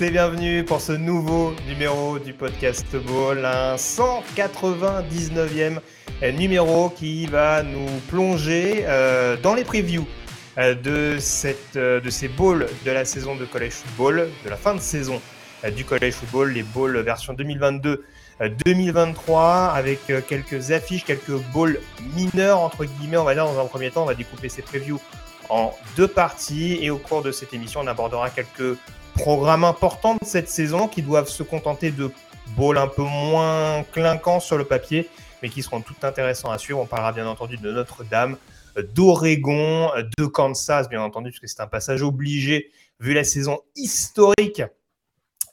et bienvenue pour ce nouveau numéro du podcast Ball, un 199e numéro qui va nous plonger euh, dans les previews euh, de, cette, euh, de ces balls de la saison de college football, de la fin de saison du college football, les balls version 2022. 2023 avec quelques affiches, quelques balls mineurs entre guillemets, on va dire dans un premier temps, on va découper ces previews en deux parties et au cours de cette émission, on abordera quelques programmes importants de cette saison qui doivent se contenter de balls un peu moins clinquants sur le papier, mais qui seront tout intéressants à suivre. On parlera bien entendu de Notre-Dame, d'Oregon, de Kansas, bien entendu, parce que c'est un passage obligé vu la saison historique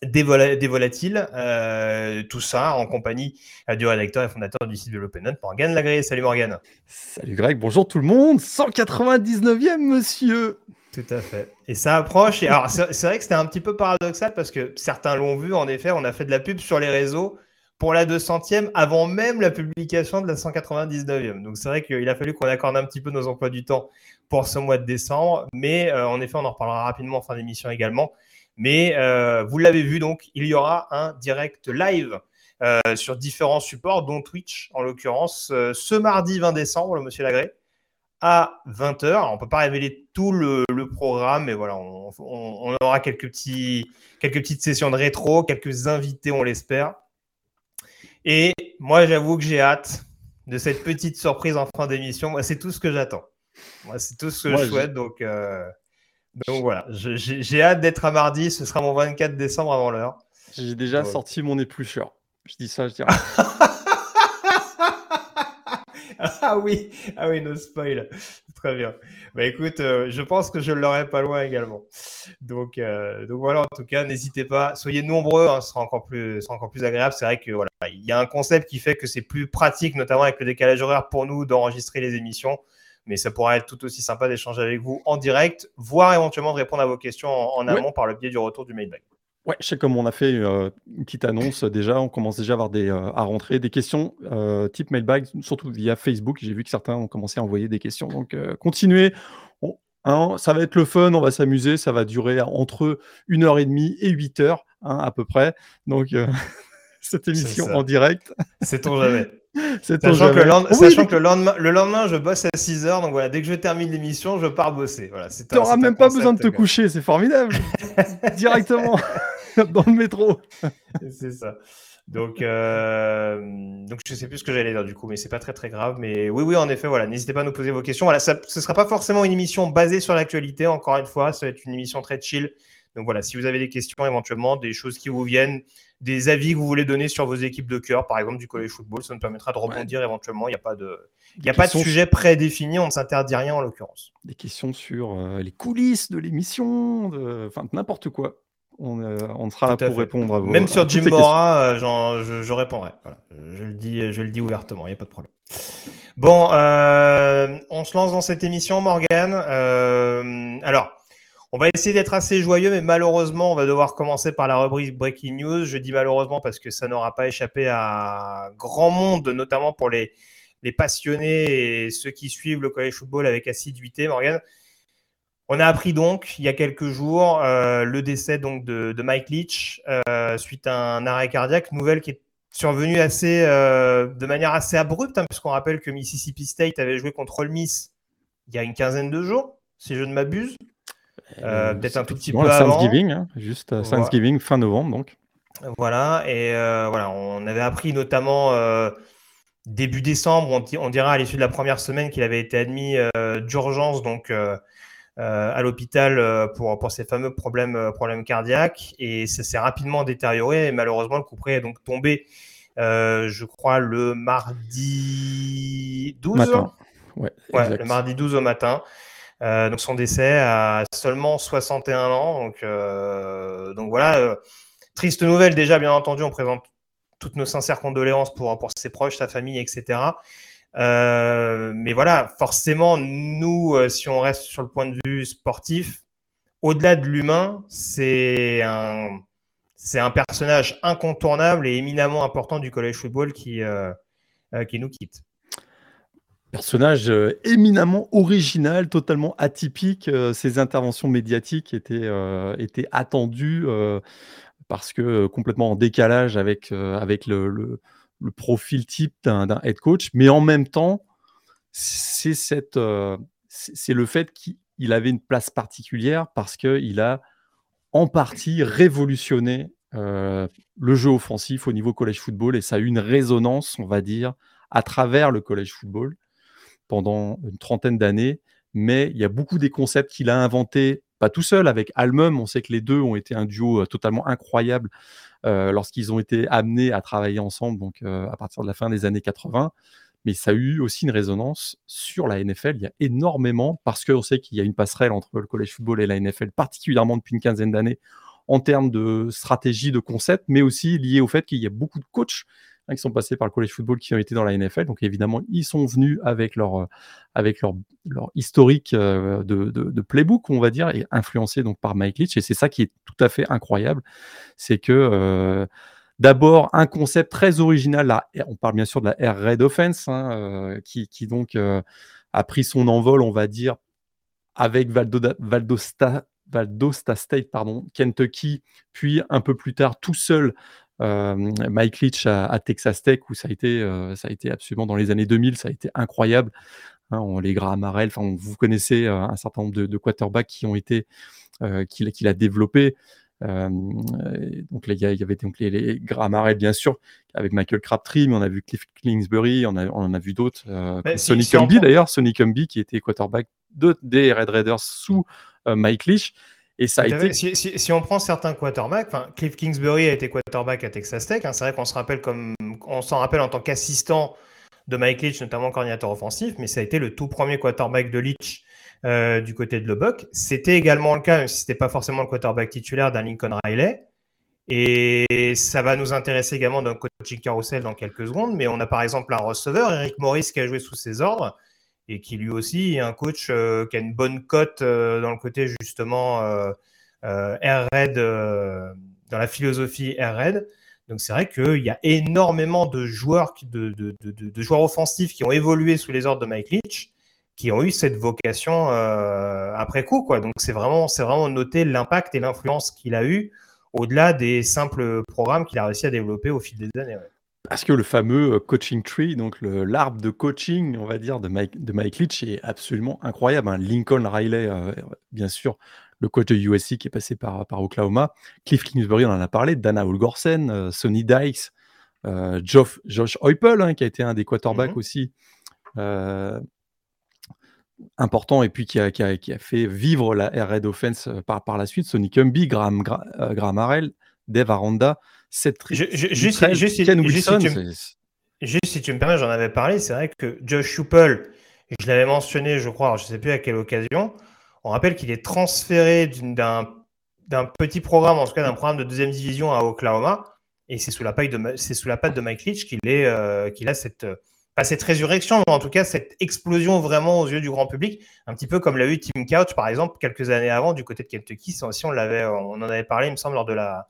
des, vola- des volatiles. Euh, tout ça en compagnie du rédacteur et fondateur du site de l'Open Morgan Lagré. Salut Morgan. Salut Greg, bonjour tout le monde. 199e monsieur. Tout à fait. Et ça approche. Et alors, c'est vrai que c'était un petit peu paradoxal parce que certains l'ont vu. En effet, on a fait de la pub sur les réseaux pour la 200e avant même la publication de la 199e. Donc, c'est vrai qu'il a fallu qu'on accorde un petit peu nos emplois du temps pour ce mois de décembre. Mais euh, en effet, on en reparlera rapidement en fin d'émission également. Mais euh, vous l'avez vu, donc, il y aura un direct live euh, sur différents supports, dont Twitch en l'occurrence, ce mardi 20 décembre, monsieur Lagré à 20h. Alors, on ne peut pas révéler tout le, le programme, mais voilà, on, on- on aura quelques, petits, quelques petites sessions de rétro, quelques invités, on l'espère. Et moi, j'avoue que j'ai hâte de cette petite surprise en fin d'émission. Moi, c'est tout ce que j'attends. Moi, c'est tout ce que Moi, je souhaite. Donc, euh, donc voilà, Je- j'ai j'ai hâte d'être à mardi. Ce sera mon 24 décembre avant l'heure. J'ai déjà Ouais. sorti mon éplucheur. Je dis ça, je dirais. Ah oui, ah oui, no spoil. Très bien. Bah écoute, euh, je pense que je l'aurai pas loin également. Donc, euh, donc voilà, en tout cas, n'hésitez pas, soyez nombreux, hein, ce sera encore plus, ce sera encore plus agréable. C'est vrai que voilà, il y a un concept qui fait que c'est plus pratique, notamment avec le décalage horaire pour nous d'enregistrer les émissions. Mais ça pourra être tout aussi sympa d'échanger avec vous en direct, voire éventuellement de répondre à vos questions en, amont par le biais du retour du mailbag. Ouais, je sais comme on a fait euh, une petite annonce euh, déjà, on commence déjà à avoir des, euh, à rentrer des questions euh, type mailbag, surtout via Facebook. J'ai vu que certains ont commencé à envoyer des questions. Donc continuez. On- hein, ça va être le fun, on va s'amuser. Ça va durer entre 1h30 et 8h hein, à peu près. Donc cette émission en direct. Sait-on jamais. C'est Sachant, que le, sachant que le lendemain, le lendemain, je bosse à 6 heures. Donc voilà, dès que je termine l'émission, je pars bosser. Voilà, c'est c'est un même pas besoin de te coucher, c'est formidable. Directement dans le métro. C'est ça. Donc, euh, donc je sais plus ce que j'allais dire du coup, mais c'est pas très très grave. Mais oui, oui, en effet, voilà, n'hésitez pas à nous poser vos questions. Voilà, ça, ce sera pas forcément une émission basée sur l'actualité. Encore une fois, ça va être une émission très chill. Donc voilà, si vous avez des questions éventuellement, des choses qui vous viennent, des avis que vous voulez donner sur vos équipes de cœur, par exemple du college football, ça nous permettra de rebondir éventuellement. Il n'y a pas de, il y a pas de sujet prédéfini. On ne s'interdit rien en l'occurrence. des questions sur euh, les coulisses de l'émission, de... enfin n'importe quoi. On, euh, on sera là pour fait. répondre à vos Même sur Jim Mora, euh, je, je répondrai. Voilà. Je, le dis, je le dis ouvertement, il n'y a pas de problème. Bon, euh, on se lance dans cette émission, Morgan. Alors, on va essayer d'être assez joyeux, mais malheureusement, on va devoir commencer par la rubrique Breaking News. Je dis malheureusement parce que ça n'aura pas échappé à grand monde, notamment pour les, les passionnés et ceux qui suivent le college football avec assiduité, Morgan. On a appris donc il y a quelques jours euh, le décès donc de, de Mike Leach euh, suite à un arrêt cardiaque, nouvelle qui est survenue assez euh, de manière assez abrupte, hein, puisqu'on rappelle que Mississippi State avait joué contre Ole Miss il y a une quinzaine de jours, si je ne m'abuse. Peut-être un tout petit peu avant. Thanksgiving, hein, juste Voilà. Thanksgiving fin novembre donc. Voilà, et voilà, on avait appris notamment début décembre, on, on dira à l'issue de la première semaine qu'il avait été admis d'urgence donc à l'hôpital euh, pour, pour ses fameux problèmes, euh, problèmes cardiaques, et ça s'est rapidement détérioré, et malheureusement le coup près est donc tombé je crois le mardi 12. Matin. Ouais, le mardi 12 au matin. donc son décès à seulement 61 ans. Donc, donc voilà, triste nouvelle déjà, bien entendu, on présente toutes nos sincères condoléances pour, pour ses proches, sa famille, etc. Euh, mais voilà, forcément, nous, euh, si on reste sur le point de vue sportif, au-delà de l'humain, c'est un, personnage incontournable et éminemment important du collège football qui, euh, qui nous quitte. Personnage éminemment original, totalement atypique. ses interventions médiatiques étaient, attendues parce que complètement en décalage avec, avec le, profil type d'un head coach, mais en même temps, c'est cette, c'est le fait qu'il avait une place particulière parce qu'il a en partie révolutionné le jeu offensif au niveau collège football et ça a eu une résonance, on va dire, à travers le collège football pendant une trentaine d'années. Mais il y a beaucoup des concepts qu'il a inventés pas tout seul, avec Almum, on sait que les deux ont été un duo euh, totalement incroyable euh, lorsqu'ils ont été amenés à travailler ensemble, donc euh, à partir de la fin des années 80. Mais ça a eu aussi une résonance sur la NFL. Il y a énormément, parce qu'on sait qu'il y a une passerelle entre le college football et la NFL, particulièrement depuis une quinzaine d'années, en termes de stratégie, de concept, mais aussi lié au fait qu'il y a beaucoup de coachs Hein, qui sont passés par le college football, qui ont été dans la NFL. Donc évidemment, ils sont venus avec leur, euh, avec leur, historique euh, de, playbook, on va dire, et influencés donc par Mike Leach. Et c'est ça qui est tout à fait incroyable, c'est que euh, D'abord, un concept très original, là, on parle bien sûr de la Air Raid Offense, hein, qui, donc a pris son envol, on va dire, avec Valdosta, Valdosta State, pardon, Kentucky, puis un peu plus tard tout seul Mike Leach à, Texas Tech, où ça a, été, euh, ça a été absolument dans les années 2000, ça a été incroyable. Hein, on, les Graham Harrell, enfin, vous connaissez euh, un certain nombre de, quarterbacks qui ont été, qu'il a développé. donc il y avait donc les, Harrell bien sûr avec Michael Crabtree mais on a vu Cliff Kingsbury on, on en a vu d'autres Sonny Cumbie d'ailleurs Sonny qui était quarterback de, des Red Raiders sous Mike Leach et ça a été... si, on prend certains quarterbacks, Cliff Kingsbury a été quarterback à Texas Tech. Hein, c'est vrai qu'on se rappelle comme on s'en rappelle en tant qu'assistant de Mike Leach, notamment coordinateur offensif, mais ça a été le tout premier quarterback de Leach euh, du côté de Lubbock. C'était également le cas, même si ce n'était pas forcément le quarterback titulaire d'un Lincoln Riley. Et ça va nous intéresser également d'un coaching carousel dans quelques secondes. Mais on a par exemple un receveur, Eric Morris, qui a joué sous ses ordres et qui lui aussi est un coach euh, qui a une bonne cote euh, dans le côté justement euh, Air Red, dans la philosophie Air Red. Donc c'est vrai qu'il y a énormément de joueurs, de, joueurs offensifs qui ont évolué sous les ordres de Mike Leach, qui ont eu cette vocation après coup. Quoi. Donc c'est vraiment, c'est vraiment noter l'impact et l'influence qu'il a eu au-delà des simples programmes qu'il a réussi à développer au fil des années. Parce que le fameux euh, coaching tree, donc l'arbre de coaching, on va dire, de Mike, de Mike Leach est absolument incroyable. Hein. Lincoln Riley, euh, bien sûr, le coach de USC qui est passé par, par Oklahoma. Cliff Kingsbury, on en a parlé. Dana Holgorsen, euh, Sonny Dykes, Josh Heupel, hein, qui a été un des quarterbacks mm-hmm. aussi important et puis qui a, qui, a, qui a, fait vivre la Raid Offense par, par la suite. Sonny Cumby, Graham, Graham Harrell, Dave Aranda cette juste, juste, si, tu me permets, j'en avais parlé. C'est vrai que Josh Schuppel, je l'avais mentionné, je crois, je ne sais plus à quelle occasion. On rappelle qu'il est transféré d'un petit programme, en tout cas d'un programme de deuxième division à Oklahoma. Et c'est sous la patte de, sous la patte de Mike Leach qu'il euh, a cette, pas cette résurrection, mais en tout cas cette explosion vraiment aux yeux du grand public, un petit peu comme l'a eu Tim Couch, par exemple, quelques années avant du côté de Kentucky. Si on, l'avait, on en avait parlé, il me semble, lors de la,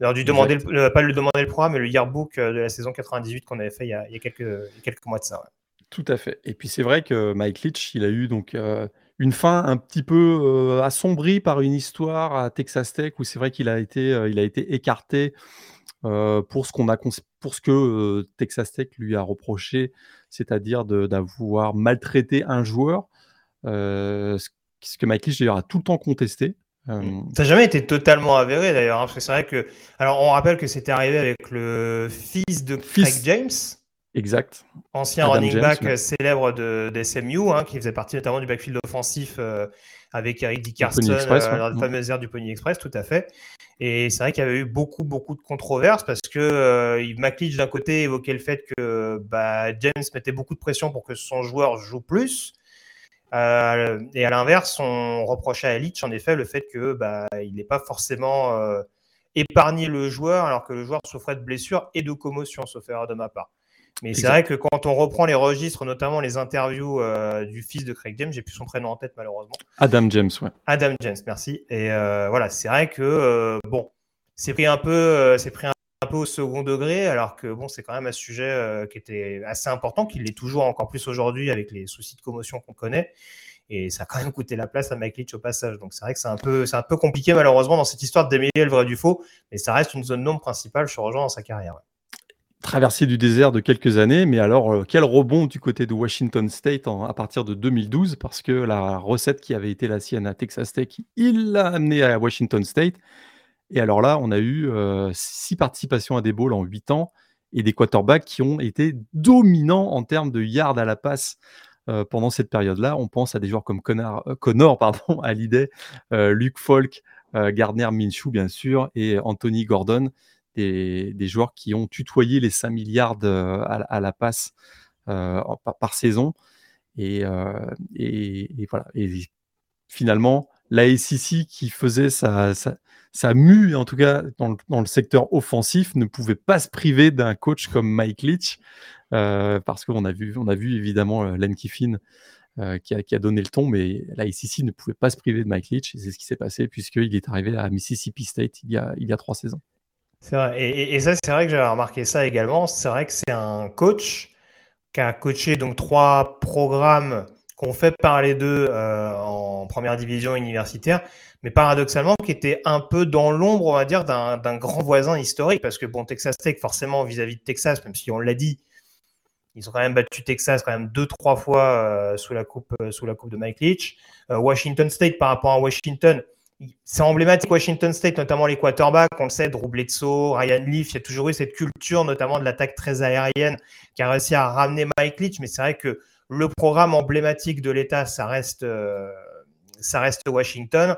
alors, du demander le, pas le demander le programme, mais le yearbook euh, de la saison 98 qu'on avait fait il y, a, quelques, quelques, mois de ça. Tout à fait. Et puis c'est vrai que Mike Leach, il a eu donc euh, une fin un petit peu euh, assombrie par une histoire à Texas Tech où c'est vrai qu'il a été, il a été écarté pour ce qu'on a pour ce que Texas Tech lui a reproché, c'est-à-dire d'avoir maltraité un joueur. ce que Mike Leach a tout le temps contesté. Euh, ça n'a jamais été totalement avéré d'ailleurs, hein, parce que c'est vrai que. Alors, on rappelle que c'était arrivé avec le fils de Craig James. Exact. Ancien running back célèbre de, SMU, hein, qui faisait partie notamment du backfield offensif euh, avec Eric Dickerson euh, dans la fameuse ère du Pony Express, tout à fait. Et c'est vrai qu'il y avait eu beaucoup, beaucoup de controverses parce que euh, McLeach, d'un côté, évoquait le fait que bah, James mettait beaucoup de pression pour que son joueur joue plus. Euh, et à l'inverse, on reprochait à Leach, en effet, le fait que bah, il n'est pas forcément épargné le joueur alors que le joueur souffrait de blessures et de commotion, sauf erreur de ma part. Mais c'est vrai que quand on reprend les registres, notamment les interviews euh, du fils de Craig James, j'ai plus son prénom en tête malheureusement. Adam James, ouais. Adam James, merci. Et euh, voilà, c'est vrai que euh, bon, c'est pris un peu, c'est pris un, peu au second degré, alors que bon, c'est quand même un sujet qui était assez important, qu'il l'est toujours encore plus aujourd'hui avec les soucis de commotion qu'on connaît. Et ça a quand même coûté la place à Mike au passage. Donc c'est vrai que c'est un peu, c'est un peu compliqué malheureusement dans cette histoire de démêler le vrai du faux, mais ça reste une zone nombre principale, je rejoins dans sa carrière traversée du désert de quelques années, mais alors euh, quel rebond du côté de Washington State à partir de 2012, parce que la recette qui avait été la sienne à Texas Tech, il l'a amené à Washington State. Et alors là, on a eu euh, six participations à des bowls en huit ans et des quarterbacks qui ont été dominants en termes de yards à la passe euh, pendant cette période-là. On pense à des joueurs comme Connor, Connor pardon, Hallyday, Luke Falk, Gardner Minshew, bien sûr, et Anthony Gordon des, joueurs qui ont tutoyé les 5 milliards euh, à, la passe euh, par, saison. Euh, et, voilà. Et finalement, la SEC qui faisait sa, sa, mue, en tout cas dans le, secteur offensif, ne pouvait pas se priver d'un coach comme Mike Leach, parce qu'on a vu, on a vu évidemment Len Kiffin qui, a, qui, a, donné le ton, mais la SEC ne pouvait pas se priver de Mike Leach, et c'est ce qui s'est passé puisqu'il est arrivé à Mississippi State il y a, il y a trois saisons. C'est vrai. Et, ça, c'est vrai que j'avais remarqué ça également. C'est vrai que c'est un coach qui a coaché donc trois programmes qu'on fait parler d'eux euh, en première division universitaire, mais paradoxalement qui était un peu dans l'ombre, on va dire, d'un grand voisin historique, parce que bon, Texas Tech, forcément, vis-à-vis de Texas, même si on l'a dit, ils ont quand même battu Texas quand même deux, trois fois euh, sous, la coupe, euh, sous la coupe de Mike Leach. Washington State, par rapport à Washington, c'est emblématique Washington State, notamment les quarterbacks, on le sait, Drew Bledsoe, Ryan Leaf, il y a toujours eu cette culture, notamment de l'attaque très aérienne, qui a réussi à ramener Mike Leach, mais c'est vrai que le programme emblématique de l'État, ça reste, euh, ça reste Washington.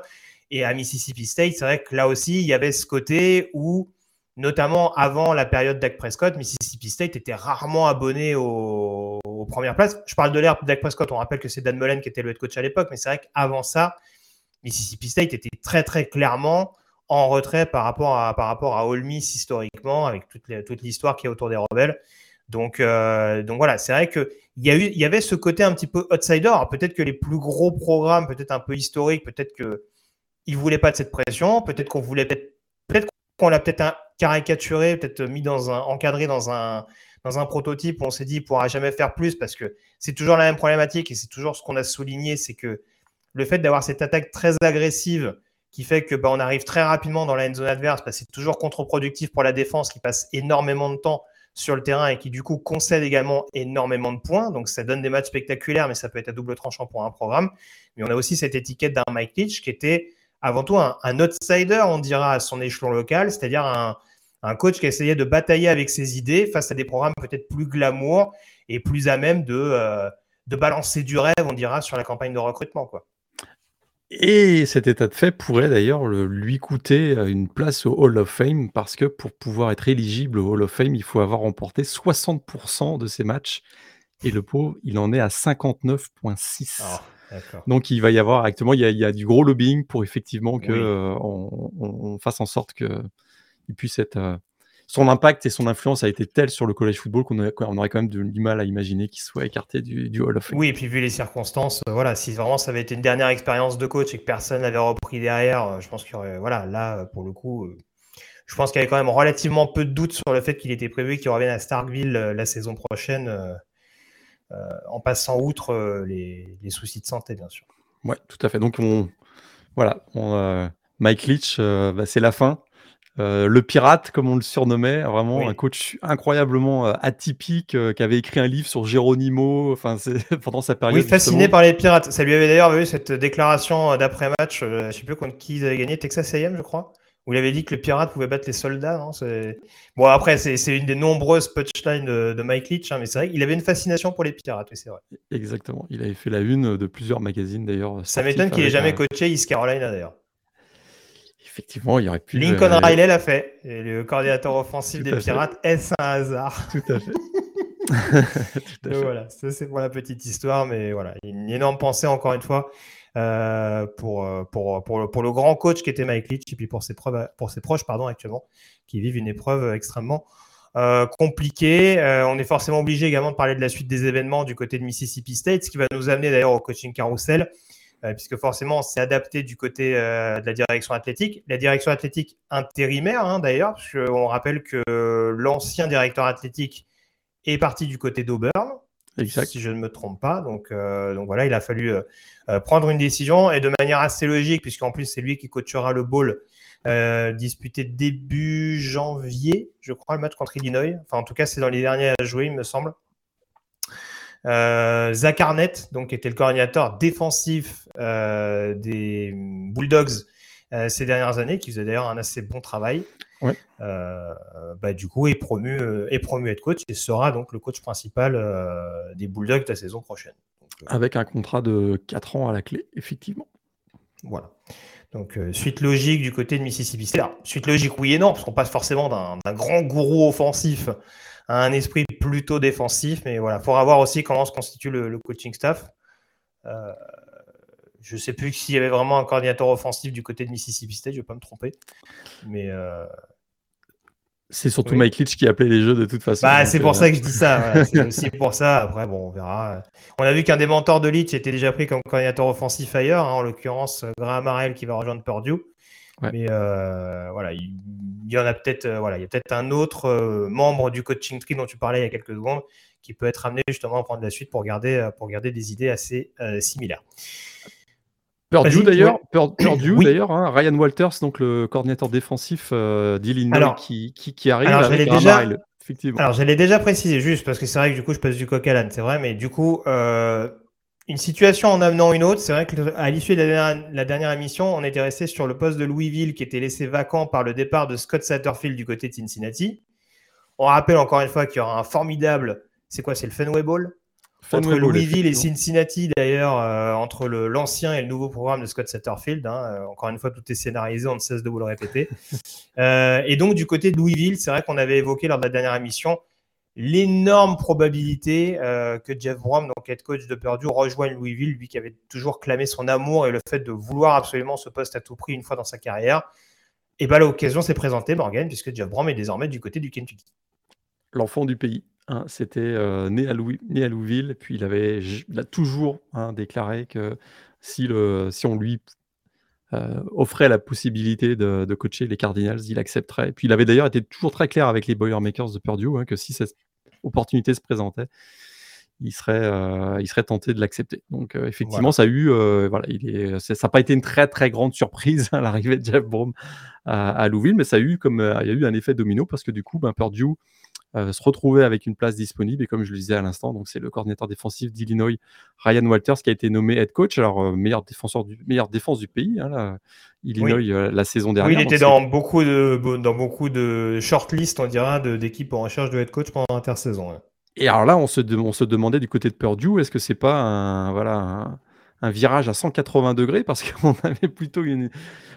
Et à Mississippi State, c'est vrai que là aussi, il y avait ce côté où, notamment avant la période Dak Prescott, Mississippi State était rarement abonné aux, premières places. Je parle de l'ère Dak Prescott, on rappelle que c'est Dan Mullen qui était le head coach à l'époque, mais c'est vrai qu'avant ça, Mississippi State était très très clairement en retrait par rapport à, par rapport à Ole Miss historiquement, avec toute, toute l'histoire qui est autour des rebelles. Donc, euh, donc voilà, c'est vrai qu'il y, y avait ce côté un petit peu outsider. Peut-être que les plus gros programmes, peut-être un peu historiques, peut-être qu'ils ne voulaient pas de cette pression, peut-être qu'on voulait peut-être peut qu'on l'a peut-être caricaturé, peut-être mis dans un, encadré dans un, dans un prototype où on s'est dit ne pourra jamais faire plus parce que c'est toujours la même problématique et c'est toujours ce qu'on a souligné, c'est que le fait d'avoir cette attaque très agressive qui fait que bah, on arrive très rapidement dans la zone adverse, bah, c'est toujours contre-productif pour la défense qui passe énormément de temps sur le terrain et qui du coup concède également énormément de points. Donc ça donne des matchs spectaculaires, mais ça peut être à double tranchant pour un programme. Mais on a aussi cette étiquette d'un Mike Leach qui était avant tout un, outsider, on dira, à son échelon local, c'est-à-dire un, coach qui essayait de batailler avec ses idées face à des programmes peut-être plus glamour et plus à même de, euh, de balancer du rêve, on dira, sur la campagne de recrutement. quoi. Et cet état de fait pourrait d'ailleurs lui coûter euh, une place au Hall of Fame parce que pour pouvoir être éligible au Hall of Fame, il faut avoir remporté 60% de ses matchs. Et le pauvre, il en est à 59,6. Ah, Donc il va y avoir actuellement, il y, a, du gros lobbying pour effectivement que euh, on, fasse en sorte qu'il puisse être euh, son impact et son influence a été tel sur le college football qu'on aurait quand même du mal à imaginer qu'il soit écarté du, Hall of Fame. Oui, et puis vu les circonstances, euh, voilà, si vraiment ça avait été une dernière expérience de coach et que personne n'avait repris derrière, je pense qu'il y aurait, voilà, là, pour le coup, je pense qu'il y avait quand même relativement peu de doutes sur le fait qu'il était prévu qu'il revienne à Starkville la saison prochaine, en passant outre les, soucis de santé, bien sûr. Oui, tout à fait. Donc, on, voilà, on, Mike Leach, bah, c'est la fin. Euh, le pirate, comme on le surnommait, vraiment un coach incroyablement euh, atypique euh, qui avait écrit un livre sur Geronimo enfin, pendant sa période. Oui, fasciné par les pirates. Ça lui avait d'ailleurs eu cette déclaration d'après-match, je ne sais plus contre qui ils avaient gagné, Texas AM, je crois, Où il avait dit que le pirate pouvait battre les soldats. Non bon, après, c'est une des nombreuses punchlines de, Mike Leach, hein, mais c'est vrai qu'il avait une fascination pour les pirates, oui, c'est vrai. Exactement. Il avait fait la une de plusieurs magazines d'ailleurs. Ça m'étonne qu'il ait jamais coaché East Carolina d'ailleurs. Effectivement, il y aurait pu. Lincoln Riley l'a fait. Et le coordinateur offensif des Pirates, est-ce un hasard Tout à fait. voilà, ça c'est pour la petite histoire, mais voilà, une énorme pensée encore une fois euh, pour, euh, pour, le grand coach qui était Mike Leach et puis pour ses, proches actuellement qui vivent une épreuve extrêmement euh, compliquée. on est forcément obligé également de parler de la suite des événements du côté de Mississippi State, ce qui va nous amener d'ailleurs au coaching carousel. puisque forcément on s'est adapté du côté de la direction athlétique. La direction athlétique intérimaire hein, d'ailleurs, parce rappelle que l'ancien directeur athlétique est parti du côté d'Auburn, si je ne me trompe pas. Donc, euh, voilà, il a fallu euh, euh, prendre une décision et de manière assez logique, puisqu'en plus c'est lui qui coachera le bowl disputé début janvier, je crois, le match contre Illinois. Enfin, en tout cas, c'est dans les derniers à jouer, il me semble. Zach Arnett, donc, qui était le coordinateur défensif des Bulldogs ces dernières années, qui faisait d'ailleurs un assez bon travail. Euh, bah, du coup, est promu, euh, est promu head coach et sera donc le coach principal euh, des Bulldogs la saison prochaine. Avec un contrat de 4 ans à la clé, effectivement. Voilà. Donc, suite logique du côté de Mississippi State. suite logique, oui et non, parce qu'on passe forcément d'un grand gourou offensif à un esprit plutôt défensif. Mais voilà, il faudra voir aussi comment se constitue le, coaching staff. Je ne sais plus s'il y avait vraiment un coordinateur offensif du côté de Mississippi State, je ne vais pas me tromper. Mais c'est surtout Mike Leach qui appelait les jeux de toute façon. Bah, c'est pour euh, ça que je dis ça. C'est aussi pour ça. Après, bon, on verra. On a vu qu'un des mentors de Leach était déjà pris comme coordinateur offensif ailleurs, hein, en l'occurrence Graham Harrell qui va rejoindre Purdue. Mais euh, voilà, il, y en a peut-être euh, voilà, il y a peut-être un autre membre du coaching tree dont tu parlais il y a quelques secondes qui peut être amené justement à prendre la suite pour garder, pour garder des idées assez similaires. Purdue d'ailleurs, Purdue d'ailleurs, hein, Ryan Walters, donc le coordinateur défensif euh, d'Illinois qui, qui, arrive alors, avec déjà, effectivement. Alors j'allais déjà préciser juste parce que c'est vrai que du coup je passe du coq à l'âne, c'est vrai, mais du coup euh, une situation en amenant une autre, c'est vrai qu'à l'issue de la dernière, émission, on était resté sur le poste de Louisville qui était laissé vacant par le départ de Scott Satterfield du côté de Cincinnati. On rappelle encore une fois qu'il y aura un formidable, c'est quoi, c'est le Fenway Bowl? Entre Louisville et Cincinnati, d'ailleurs, euh, entre l'ancien et le nouveau programme de Scott Satterfield. Hein, euh, encore une fois, tout est scénarisé, on ne cesse de vous le répéter. Euh, et donc, du côté de Louisville, c'est vrai qu'on avait évoqué lors de la dernière émission l'énorme probabilité que Jeff Brom, donc head coach de Purdue, rejoigne Louisville, lui qui avait toujours clamé son amour et le fait de vouloir absolument ce poste à tout prix une fois dans sa carrière. Et bien l'occasion s'est présentée, Morgan, puisque Jeff Brom est désormais du côté du Kentucky. L'enfant du pays. Hein, c'était euh, né, à né à Louisville, puis il avait a toujours hein, déclaré que si, le, si on lui euh, offrait la possibilité de, coacher les Cardinals, il accepterait. Puis il avait d'ailleurs été toujours très clair avec les Boilermakers de Purdue hein, que si cette opportunité se présentait, il serait, euh, il serait tenté de l'accepter. Donc effectivement, ça a eu, voilà, il est, ça n'a pas été une très très grande surprise à l'arrivée de Jeff Brom à, Louisville, mais ça a eu comme il y a eu un effet domino parce que du coup, ben, Purdue se retrouver avec une place disponible. Et comme je le disais à l'instant, donc c'est le coordinateur défensif d'Illinois, Ryan Walters, qui a été nommé head coach. Alors, euh, meilleur défenseur du, meilleure défense du pays, hein, Illinois, euh, la saison dernière. Oui, il était dans beaucoup, de, dans beaucoup de shortlists, on dira, d'équipes en recherche de head coach pendant l'intersaison. Et alors là, on se, on se demandait du côté de Purdue, est-ce que c'est pas un, voilà, un, virage à 180 degrés? Parce qu'on avait plutôt une,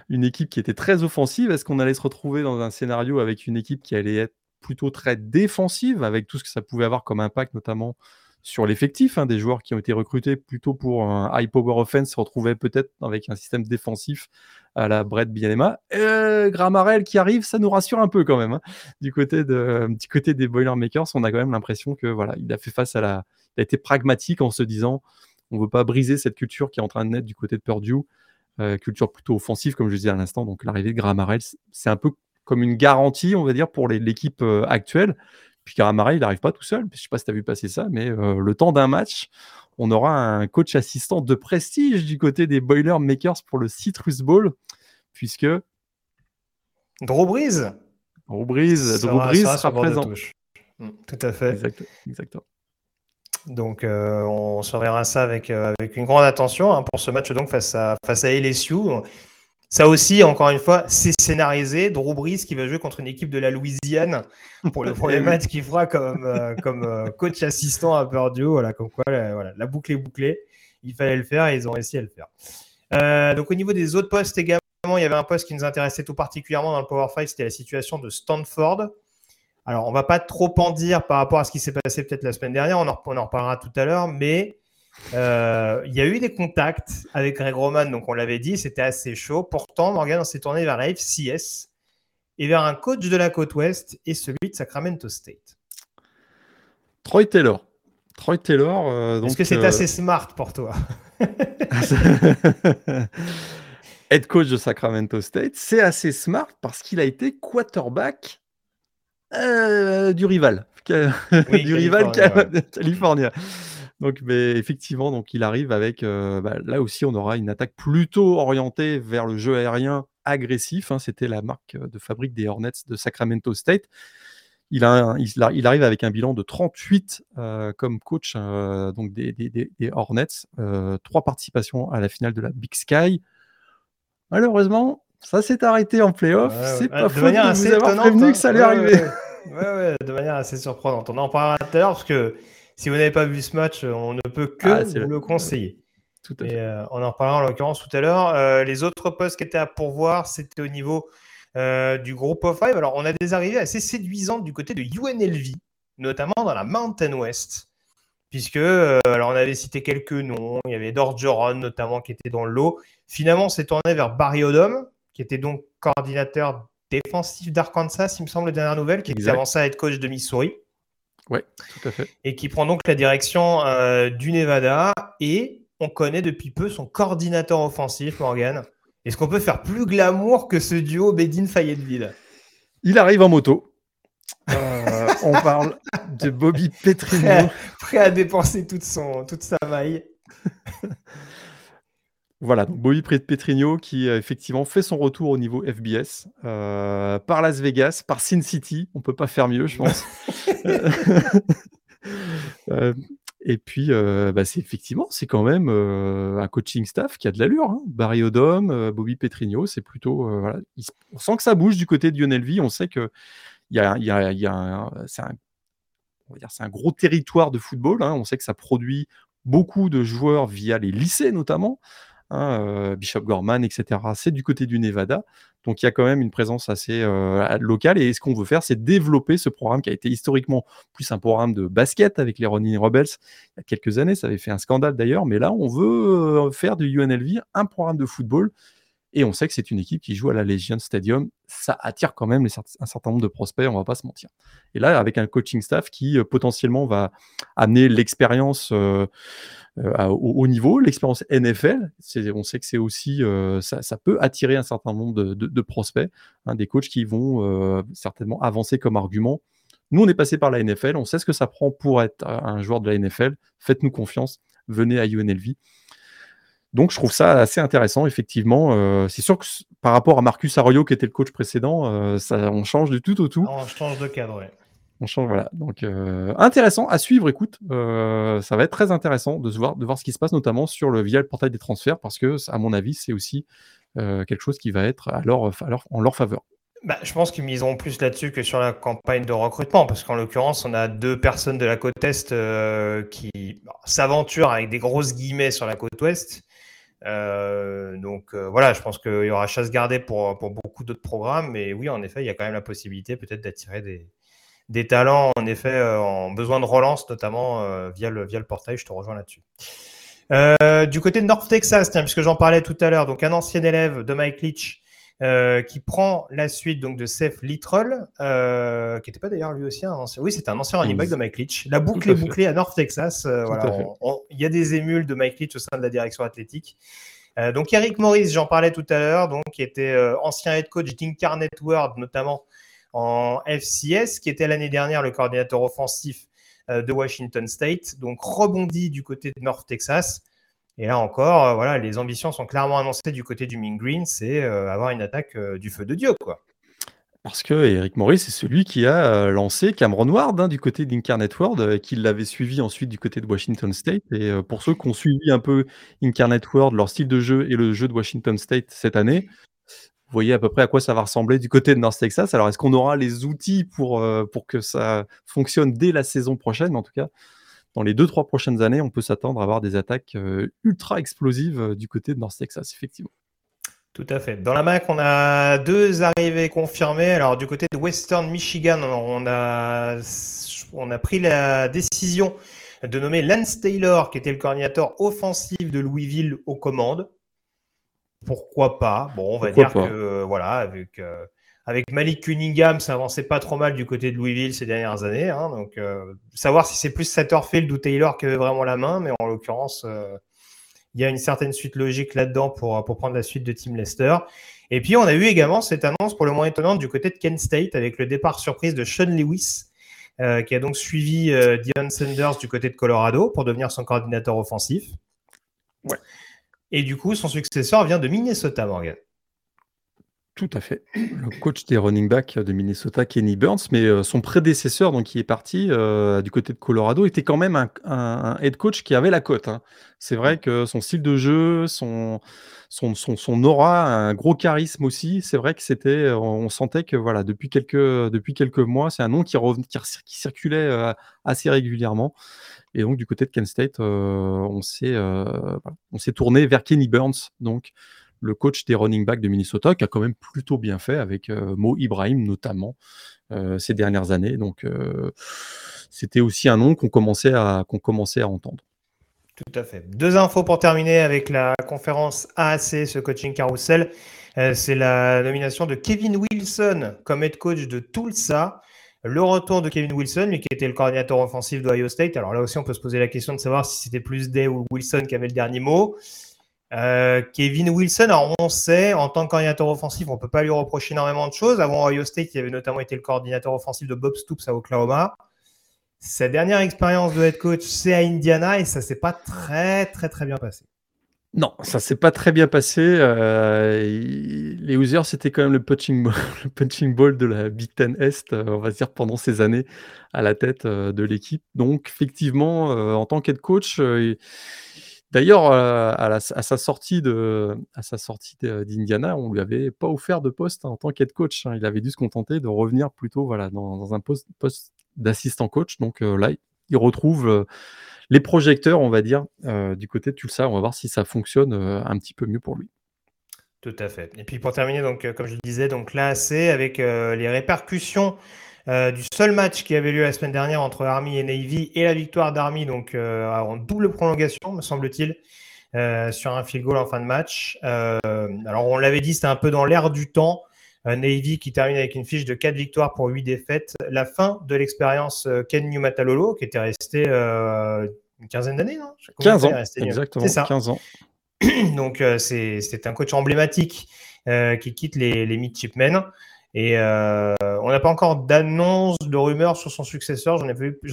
une équipe qui était très offensive. Est-ce qu'on allait se retrouver dans un scénario avec une équipe qui allait être plutôt très défensive, avec tout ce que ça pouvait avoir comme impact, notamment sur l'effectif. Hein, des joueurs qui ont été recrutés plutôt pour un high power offense se retrouvaient peut-être avec un système défensif à la Brett Bianema. Euh, Gramarel qui arrive, ça nous rassure un peu quand même. Hein. Du, côté du côté des Boilermakers, on a quand même l'impression que voilà, il a fait face à la. Il a été pragmatique en se disant on ne veut pas briser cette culture qui est en train de naître du côté de Purdue. Euh, culture plutôt offensive, comme je disais à l'instant. Donc l'arrivée de Gramarel, c'est un peu comme une garantie, on va dire, pour l'équipe euh, actuelle. Puis Caramara, il n'arrive pas tout seul. Je ne sais pas si tu as vu passer ça, mais euh, le temps d'un match, on aura un coach assistant de prestige du côté des Boilermakers pour le Citrus Bowl, puisque. Drew Brees. Drew Brees, sera, présent. Mm, tout à fait. exactement. Donc, euh, on surveillera ça avec, avec une grande attention hein, pour ce match donc face à, face à LSU Ça aussi, encore une fois, c'est scénarisé. Drew Brees qui va jouer contre une équipe de la Louisiane pour le premier match qu'il fera comme, euh, comme euh, coach assistant à Purdue. Voilà, comme quoi la, voilà, la boucle est bouclée. Il fallait le faire et ils ont réussi à le faire. Euh, donc au niveau des autres postes également, il y avait un poste qui nous intéressait tout particulièrement dans le Power 5, c'était la situation de Stanford. Alors on va pas trop en dire par rapport à ce qui s'est passé peut-être la semaine dernière, on en, on en reparlera tout à l'heure, mais euh, il y a eu des contacts avec Greg Roman, donc on l'avait dit, c'était assez chaud. Pourtant, Morgan s'est tourné vers la FCS et vers un coach de la côte ouest et celui de Sacramento State. Troy Taylor. Troy Taylor. Euh, Est-ce que c'est euh, assez smart pour toi? Head coach de Sacramento State, c'est assez smart parce qu'il a été quarterback du rival, du rival californien. Donc, mais effectivement, donc il arrive avec. Euh, bah, là aussi, on aura une attaque plutôt orientée vers le jeu aérien agressif. Hein. C'était la marque de fabrique des Hornets de Sacramento State. Il, a, il, arrive avec un bilan de 38 euh, comme coach euh, donc des, des, Hornets, trois participations à la finale de la Big Sky. Malheureusement, ça s'est arrêté en playoff. C'est pas faux de vous avoir prévenu que ça allait arriver. Ouais, de manière assez surprenante. On en parlera tout à l'heure parce que si vous n'avez pas vu ce match, on ne peut que ah, vous le conseiller. Tout à fait. Euh, on en reparlera en l'occurrence tout à l'heure. Euh, les autres postes qui étaient à pourvoir, c'était au niveau euh, du groupe of five. Alors, on a des arrivées assez séduisantes du côté de UNLV, notamment dans la Mountain West. Puisque, alors on avait cité quelques noms, il y avait Dorgeron notamment qui était dans l'eau. Finalement, on s'est tourné vers Barry Odom, qui était donc coordinateur défensif d'Arkansas, il me semble, dernière nouvelle, qui est avancé à être coach de Missouri. Oui, tout à fait. Et qui prend donc la direction euh, du Nevada. Et on connaît depuis peu son coordinateur offensif, Morgan. Est-ce qu'on peut faire plus glamour que ce duo Bedin-Fayetteville Il arrive en moto. Euh, on parle de Bobby Petrino. Prêt à, dépenser toute, son, toute sa maille. Voilà, donc Bobby Petrino qui euh, effectivement fait son retour au niveau FBS euh, par Las Vegas, par Sin City. On peut pas faire mieux, je pense. Euh, et puis, bah, c'est effectivement, c'est quand même un coaching staff qui a de l'allure. Hein. Barry Odom, Bobby Petrino, c'est plutôt. Voilà, on sent que ça bouge du côté de Lionel V. On sait que y a, y a, y a c'est un, un, gros territoire de football. Hein. On sait que ça produit beaucoup de joueurs via les lycées notamment. Hein, euh, Bishop Gorman, etc. C'est du côté du Nevada. Donc il y a quand même une présence assez euh, locale. Et ce qu'on veut faire, c'est développer ce programme qui a été historiquement plus un programme de basket avec les Ronin Rebels il y a quelques années. Ça avait fait un scandale d'ailleurs. Mais là, on veut euh, faire du UNLV un programme de football. Et on sait que c'est une équipe qui joue à la Legion Stadium. Ça attire quand même un certain nombre de prospects, on va pas se mentir. Et là, avec un coaching staff qui potentiellement va amener l'expérience euh, au haut niveau. L'expérience NFL, on sait que c'est aussi, euh, ça, peut attirer un certain nombre de, prospects, hein, des coachs qui vont euh, certainement avancer comme argument. Nous, on est passé par la NFL, on sait ce que ça prend pour être un joueur de la NFL. Faites-nous confiance, venez à UNLV. Donc, je trouve ça assez intéressant, effectivement. c'est sûr que par rapport à Marcus Arroyo, qui était le coach précédent, ça, on change du tout au tout. On change de cadre, oui. On change, voilà. Donc, euh, intéressant à suivre. Écoute, euh, ça va être très intéressant de, voir, de voir ce qui se passe, notamment sur le via le portail des transferts, parce que, à mon avis, c'est aussi euh, quelque chose qui va être à en leur faveur. Bah, je pense qu'ils miseront plus là-dessus que sur la campagne de recrutement, parce qu'en l'occurrence, on a deux personnes de la côte est qui s'aventurent avec des grosses guillemets sur la côte ouest. Donc voilà, je pense qu'il y aura chasse gardée pour, pour beaucoup d'autres programmes, mais oui, en effet, il y a quand même la possibilité peut-être d'attirer des, talents, en effet, euh, en besoin de relance, notamment euh, via, le, via le portail. Je te rejoins là-dessus. Euh, du côté de North Texas, tiens, puisque j'en parlais tout à l'heure, donc un ancien élève de Mike Leach qui prend la suite donc de Seth Littrell, qui n'était pas d'ailleurs lui aussi un ancien. Oui, c'était un ancien running back de Mike Leach. La boucle est bouclée à North Texas. voilà, il y a des émules de Mike Leach au sein de la direction athlétique. donc Eric Morris, j'en parlais tout à l'heure, donc qui était ancien head coach d'Incarnate World, notamment en FCS, qui était l'année dernière le coordinateur offensif euh, de Washington State, donc rebondi du côté de North Texas. Et là encore, euh, voilà, les ambitions sont clairement annoncées du côté du Mean Green, c'est euh, avoir une attaque du feu de Dieu, quoi. Parce que Eric Morris, c'est celui qui a lancé Cameron Ward hein, du côté d'Incarnate World, et qui l'avait suivi ensuite du côté de Washington State. Et pour ceux qui ont suivi un peu Incarnate World, leur style de jeu et le jeu de Washington State cette année, voyez à peu près à quoi ça va ressembler du côté de North Texas. Alors, est-ce qu'on aura les outils euh, pour que ça fonctionne dès la saison prochaine? En tout cas, dans les deux, trois prochaines années, on peut s'attendre à avoir des attaques euh, ultra explosives euh, du côté de North Texas, effectivement. Tout à fait. Dans la MAC, on a deux arrivées confirmées. Alors, du côté de Western Michigan, on a, on a pris la décision de nommer Lance Taylor, qui était le coordinateur offensif de Louisville, aux commandes. Pourquoi pas? Bon, on va dire que, voilà, avec, euh, avec Malik Cunningham, ça avançait pas trop mal du côté de Louisville ces dernières années. Hein. donc, euh, savoir si c'est plus Satterfield ou Taylor qui avait vraiment la main, mais en l'occurrence, euh, il y a une certaine suite logique là-dedans pour, pour prendre la suite de Team Lester. Et puis, on a eu également cette annonce pour le moins étonnante du côté de Kent State avec le départ surprise de Sean Lewis, qui a donc suivi Dion Sanders du côté de Colorado pour devenir son coordinateur offensif. Ouais. Et du coup, son successeur vient de Minnesota, Morgan. Tout à fait. Le coach des running backs de Minnesota, Kenny Burns, mais euh, son prédécesseur, donc qui est parti euh, du côté de Colorado, était quand même un, head coach qui avait la cote. Hein. C'est vrai que son style de jeu, son, aura, un gros charisme aussi. C'est vrai que c'était, on sentait que voilà, depuis quelques, depuis quelques mois, c'est un nom qui, qui circulait euh, assez régulièrement. Et donc, du côté de Kent State, on s'est on s'est tourné vers Kenny Burns, donc le coach des running backs de Minnesota, qui a quand même plutôt bien fait avec Mo Ibrahim notamment ces dernières années. Donc c'était aussi un nom qu'on commençait, à, commençait à entendre. Tout à fait. Deux infos pour terminer avec la conférence AAC, ce coaching carousel. c'est la nomination de Kevin Wilson comme head coach de Tulsa. Le retour de Kevin Wilson, lui qui était le coordinateur offensif d'Ohio State. Alors là aussi, on peut se poser la question de savoir si c'était plus Day ou Wilson qui avait le dernier mot. Euh, Kevin Wilson, on sait, en tant que coordinateur offensif, on ne peut pas lui reprocher énormément de choses. Avant Ohio State, il avait notamment été le coordinateur offensif de Bob Stoops à Oklahoma. Sa dernière expérience de head coach, c'est à Indiana et ça s'est pas très très très bien passé. Non, ça s'est pas très bien passé. Euh, les Hoosiers, c'était quand même le punching, ball, de la Big Ten Est, euh, on va dire, pendant ces années à la tête de l'équipe. Donc, effectivement, en tant qu'head coach, D'ailleurs, euh, à, sa sortie d'Indiana, on lui avait pas offert de poste en tant qu'head coach. Hein. Il avait dû se contenter de revenir plutôt voilà, dans, un poste, d'assistant coach. Donc euh, là, il retrouve euh, les projecteurs, on va dire, du côté de Tulsa. On va voir si ça fonctionne un petit peu mieux pour lui. Tout à fait. Et puis pour terminer, donc, comme je le disais, donc l'AAC avec les répercussions euh, du seul match qui avait lieu la semaine dernière entre Army et Navy et la victoire d'Army, donc euh, en double prolongation, me semble-t-il, euh, sur un field goal en fin de match. alors, on l'avait dit, c'était un peu dans l'air du temps. Navy qui termine avec une fiche de 4 victoires pour 8 défaites. La fin de l'expérience Ken Numatalolo, qui était resté une quinzaine d'années, non? 15 ans, exactement. Ça. 15 ans. Donc, c'est un coach emblématique qui quitte les, les midshipmen. Et euh, on n'a pas encore d'annonce, de rumeurs sur son successeur. J'en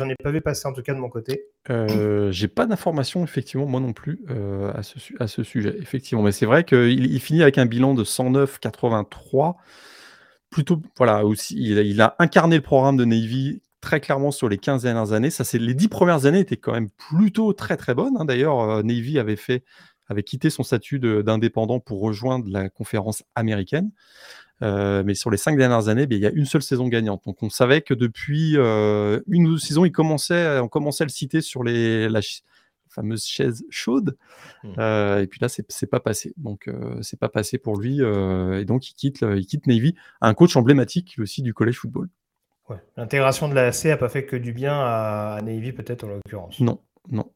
ai, pas vu passer en tout cas de mon côté. Euh, j'ai pas d'informations, effectivement, moi non plus, euh, à, ce, sujet. Effectivement, mais c'est vrai qu'il il finit avec un bilan de 109-83. Plutôt, voilà, aussi, il a, incarné le programme de Navy très clairement sur les 15 dernières années. Ça, les 10 premières années étaient quand même plutôt très très bonnes. Hein. D'ailleurs, Navy avait fait avait quitté son statut d'indépendant pour rejoindre la conférence américaine. Euh, mais sur les cinq dernières années, ben, il y a une seule saison gagnante. Donc on savait que depuis euh, une ou deux saisons, il commençait, on commençait à le citer sur les, la fameuse chaise chaude. Mmh. Euh, et puis là, c'est pas passé. Donc c'est pas passé pour lui. et donc il quitte, il quitte Navy, un coach emblématique aussi du college football. L'intégration de la C a pas fait que du bien à, Navy, peut-être en l'occurrence. Non, non.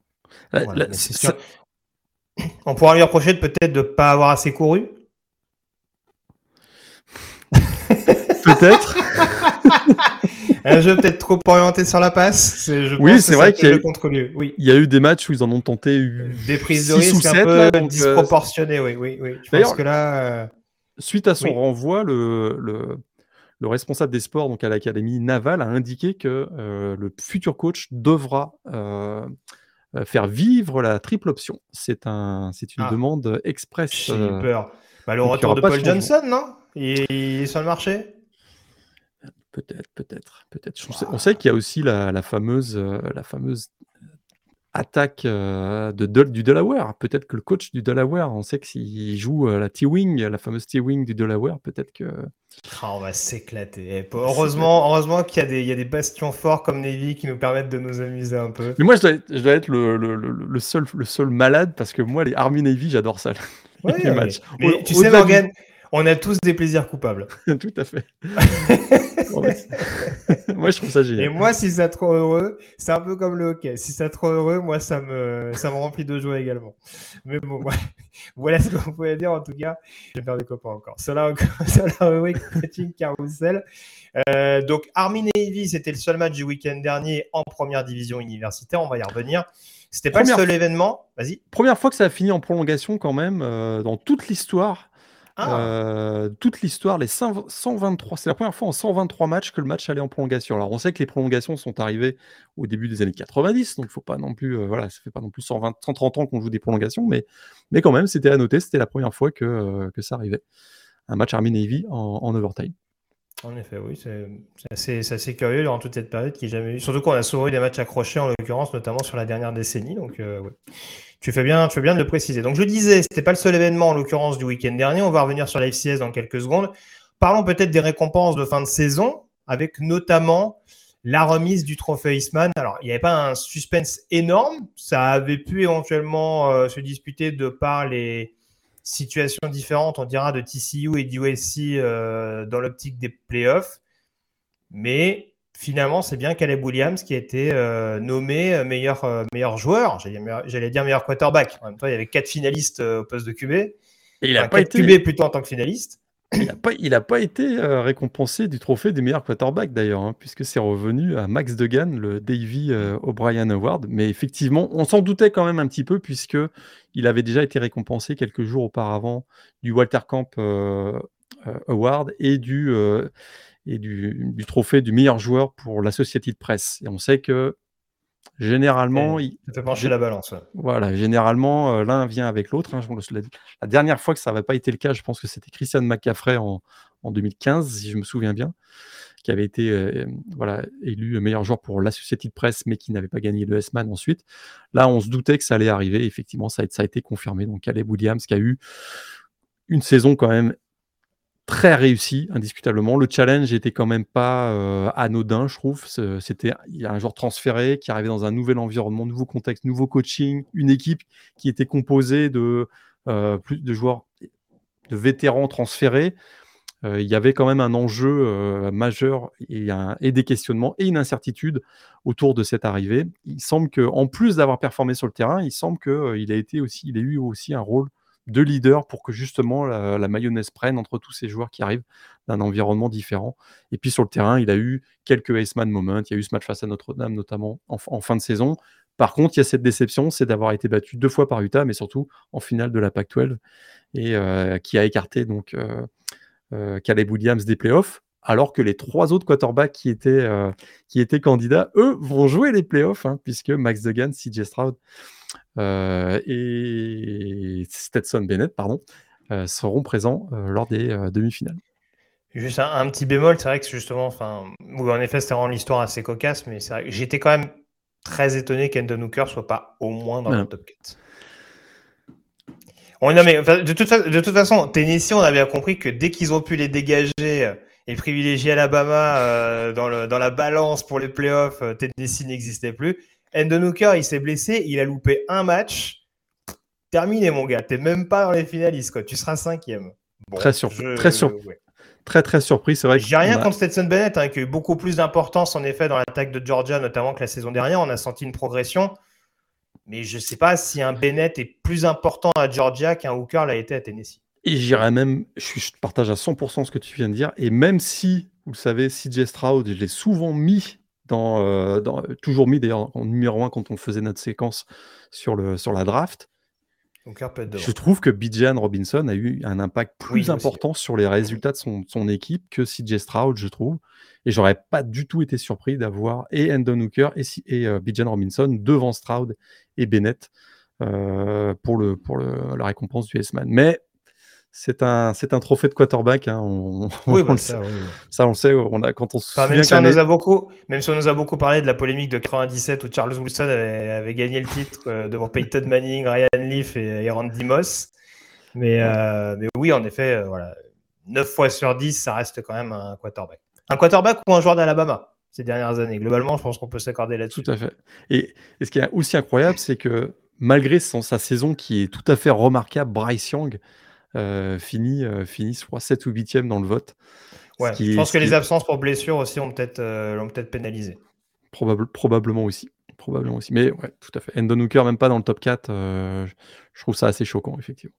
On pourra lui reprocher peut-être de ne pas avoir assez couru. Peut-être. un jeu peut-être trop orienté sur la passe. oui, c'est vrai qu'il y, a eu, oui. il y a eu des matchs où ils en ont tenté des prises de risque un peu euh, disproportionnées. Oui, oui, oui. Je pense que là, euh, suite à son renvoi, le, le, le, responsable des sports donc à l'académie navale a indiqué que euh, le futur coach devra faire vivre la triple option. C'est un, c'est une ah. demande express. J'ai peur. Bah, le retour de Paul Johnson, non? Il est sur le marché? Peut-être, peut-être, peut-être. On sait qu'il y a aussi la, fameuse, la fameuse attaque de, du Delaware. Peut-être que le coach du Delaware, on sait que s'il joue la T-Wing, la fameuse T-Wing du Delaware, peut-être que. Ah, on va s'éclater. Heureusement, heureusement qu'il y, a des, y a des bastions forts comme Navy qui nous permettent de nous amuser un peu. Mais moi, je dois être, je dois être le, le, le, seul, le seul malade parce que moi, les Army Navy, j'adore ça. les matchs. Mais, tu sais, Morgan, on a tous des plaisirs coupables. Tout à fait. moi, je trouve ça génial. Et moi, si ça rend heureux, c'est un peu comme le hockey. Si ça rend heureux, moi, ça me, ça me remplit de joie également. Mais bon, voilà ce qu'on pouvait dire. En tout cas, je vais faire des copains encore. Cela, cela oui, coaching carousel. Euh, donc, Army Navy, c'était le seul match du week-end dernier en première division universitaire. On va y revenir. C'était pas le seul événement. Vas-y. Première fois que ça a fini en prolongation, quand même, euh, dans toute l'histoire. Ah. Euh, toute l'histoire, les 123, c'est la première fois en 123 matchs que le match allait en prolongation. Alors on sait que les prolongations sont arrivées au début des années 90, donc faut pas non plus, euh, voilà, ça fait pas non plus 120, 130 ans qu'on joue des prolongations, mais, quand même, c'était à noter, c'était la première fois que, euh, ça arrivait. Un match Army Navy en overtime. En effet, oui, c'est assez, curieux durant toute cette période qui jamais eu. Surtout qu'on a souvent eu des matchs accrochés en l'occurrence, notamment sur la dernière décennie. Donc, tu fais bien, tu fais bien de le préciser. Donc je disais, c'était pas le seul événement en l'occurrence du week-end dernier. On va revenir sur la FCS dans quelques secondes. Parlons peut-être des récompenses de fin de saison, avec notamment la remise du trophée Eastman. Alors, il n'y avait pas un suspense énorme. Ça avait pu éventuellement euh, se disputer de par les situations différentes, on dira, de TCU et d'USC euh, dans l'optique des playoffs. Mais finalement, c'est bien Caleb Williams qui a été euh, nommé euh, meilleur, euh, meilleur joueur. J'allais dire meilleur quarterback. En même temps, il y avait quatre finalistes au poste de QB. Et il n'a pas été QB plutôt en tant que finaliste. Il n'a pas, été récompensé du trophée des meilleurs quarterbacks d'ailleurs, hein, puisque c'est revenu à Max Degan, le Davy O'Brien Award. Mais effectivement, on s'en doutait quand même un petit peu, puisque il avait déjà été récompensé quelques jours auparavant du Walter Camp Award et du et du, trophée du meilleur joueur pour l'Associated Press. Et on sait que généralement. il fait pencher la balance. Voilà, généralement, euh, l'un vient avec l'autre. Hein. La, dernière fois que ça n'avait pas été le cas, je pense que c'était Christian McCaffrey en, 2015, si je me souviens bien, qui avait été euh, voilà, élu meilleur joueur pour l'Associated Press, mais qui n'avait pas gagné le S-Man ensuite. Là, on se doutait que ça allait arriver. Effectivement, ça a, ça a été confirmé. Donc, Caleb Williams qui a eu une saison quand même très réussi, indiscutablement. Le challenge était quand même pas euh, anodin, je trouve. C'était un joueur transféré qui arrivait dans un nouvel environnement, nouveau contexte, nouveau coaching, une équipe qui était composée de euh, plus de joueurs, de vétérans transférés. Euh, il y avait quand même un enjeu majeur et, des questionnements et une incertitude autour de cette arrivée. Il semble que, en plus d'avoir performé sur le terrain, il semble qu'il a été eu aussi un rôle de leader pour que justement la, mayonnaise prenne entre tous ces joueurs qui arrivent d'un environnement différent. Et puis sur le terrain, il a eu quelques Iceman moments. Il y a eu ce match face à Notre-Dame notamment en, fin de saison. Par contre, il y a cette déception, c'est d'avoir été battu deux fois par Utah, mais surtout en finale de la Pac-12 et euh, qui a écarté donc euh, euh, Caleb Williams des playoffs. Alors que les trois autres quarterbacks qui étaient, candidats, eux, vont jouer les playoffs, hein, puisque Max Duggan, CJ Stroud et Stetson Bennett pardon, euh, seront présents euh, lors des demi-finales. Juste un, petit bémol, c'est vrai que justement, enfin, en effet, c'était rend l'histoire assez cocasse, mais c'est vrai j'étais quand même très étonné qu'Endon Hooker soit pas au moins dans le top 4. non, mais, de, toute de, toute façon, Tennessee, on a bien compris que dès qu'ils ont pu les dégager et privilégier Alabama dans, le, dans la balance pour les playoffs, Tennessee n'existait plus. Endon Hooker, il s'est blessé, il a loupé un match. Terminé, mon gars. T'es même pas dans les finalistes, quoi. Tu seras cinquième. très surpris. Très, très, très surpris. C'est vrai J'ai rien contre Stetson Bennett, hein, qui a eu beaucoup plus d'importance, en effet, dans l'attaque de Georgia, notamment que la saison dernière. On a senti une progression. Mais je ne sais pas si un Bennett est plus important à Georgia qu'un Hooker l'a été à Tennessee. Et j'irais même, je, je, partage à 100% ce que tu viens de dire. Et même si, vous le savez, CJ Stroud, je l'ai souvent mis euh, dans, toujours mis d'ailleurs en numéro 1 quand on faisait notre séquence sur, le, sur la draft. je trouve que Bijan Robinson a eu un impact plus important sur les résultats de son, son, équipe que CJ Stroud, je trouve. Et j'aurais pas du tout été surpris d'avoir et Endon Hooker et, et euh, Bijan Robinson devant Stroud et Bennett euh, pour, le, pour le, la récompense du S-Man. Mais c'est un, c'est un trophée de quarterback. Hein, on, Oui, on bah, le ça, sait. oui. Ça, on le sait. On a, quand on se Enfin, même si on nous a beaucoup, même si on nous a beaucoup parlé de la polémique de 97 où Charles Wilson avait, avait gagné le titre euh, devant Peyton Manning, Ryan Leaf et, et Randy Moss. Mais, euh, mais oui, en effet, euh, voilà, 9 fois sur 10, ça reste quand même un quarterback. Un quarterback ou un joueur d'Alabama ces dernières années. Globalement, je pense qu'on peut s'accorder là-dessus. Tout à fait. Et, et ce qui est aussi incroyable, c'est que malgré son- sa saison qui est tout à fait remarquable, Bryce Young je crois, 7 ou 8e dans le vote. Ouais, je est- pense que les absences pour blessure aussi ont peut-être euh, l'ont peut-être pénalisé. probable- probablement aussi. Probablement aussi. Mais ouais, tout à fait. Endon Hooker, même pas dans le top 4, euh, je- trouve ça assez choquant, effectivement.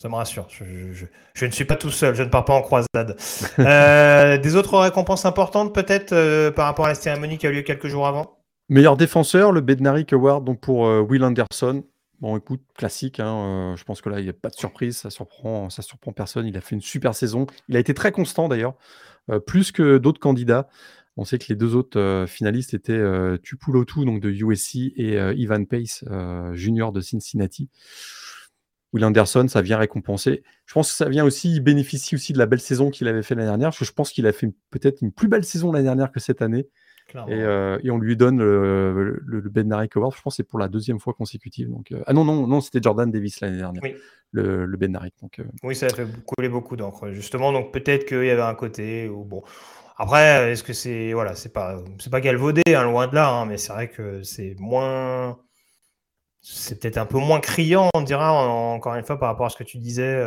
Ça me rassure. Je, je- je- je ne suis pas tout seul. Je ne pars pas en croisade. Euh, des autres récompenses importantes, peut-être, euh, par rapport à la cérémonie qui a eu lieu quelques jours avant? Meilleur défenseur, le Bednarik Award donc pour euh, Will Anderson. Bon, écoute, classique. hein, euh, je pense que là, il n'y a pas de surprise. Ça surprend, surprend personne. Il a fait une super saison. Il a été très constant d'ailleurs, euh, plus que d'autres candidats. On sait que les deux autres euh, finalistes étaient Tupulotu donc de USC et Ivan Pace, junior de Cincinnati. Will Anderson, ça vient récompenser. Je pense que ça vient aussi, il bénéficie aussi de la belle saison qu'il avait fait l'année dernière, je pense qu'il a fait peut-être une plus belle saison l'année dernière que cette année. Et, euh, et on lui donne le, le, le Bednarik Award, je pense que c'est pour la deuxième fois consécutive. Donc, euh, ah non, non, non, c'était Jordan Davis l'année dernière, Oui. le, le. Donc, euh, Oui, ça a fait couler beaucoup d'encre, justement. Donc peut-être qu'il y avait un côté où bon. Après, est-ce que c'est voilà, c'est pas c'est pas galvaudé, hein, loin de là, hein, mais c'est vrai que c'est moins c'est peut-être un peu moins criant, on dira en- encore une fois par rapport à ce que tu disais,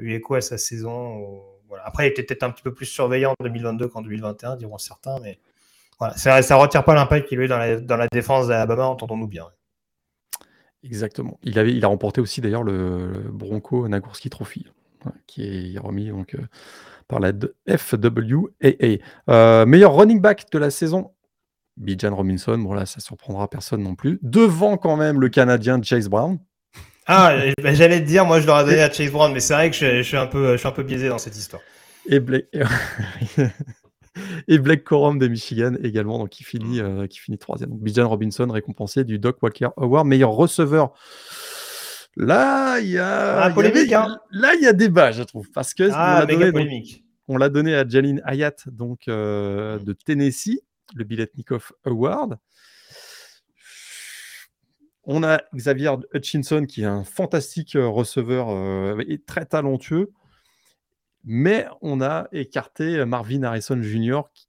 eu écho à sa saison. voilà. Après, il était peut-être un petit peu plus surveillant en 2022 qu'en 2021, diront certains, mais voilà, ça, ça retire pas l'impact qu'il a eu dans la, dans la défense d'Alabama, entendons-nous bien. exactement. Il, avait, il a remporté aussi d'ailleurs le, le Bronco Nagurski Trophy, ouais, qui est remis donc, euh, par la FWAA. Euh, meilleur running back de la saison, Bijan Robinson. Bon, là, ça surprendra personne non plus. Devant quand même le Canadien Chase Brown. Ah, ben, j'allais te dire, moi je l'aurais donné à Chase Brown, mais c'est vrai que je, je suis un peu, je suis un peu biaisé dans cette histoire. et Blake, et Blake Corum de Michigan également, donc qui finit, euh, qui finit troisième. Donc Bijan Robinson récompensé du Doc Walker Award, meilleur receveur. Là, il y a, Ah, y hein. là, il y a débat, je trouve, parce que on Ah, on l'a donné à Jalin Hayat, donc euh, de Tennessee, le Biletnikoff Award. On a Xavier Hutchinson, qui est un fantastique euh, receveur euh, et très talentueux. Mais on a écarté Marvin Harrison Jr., qui,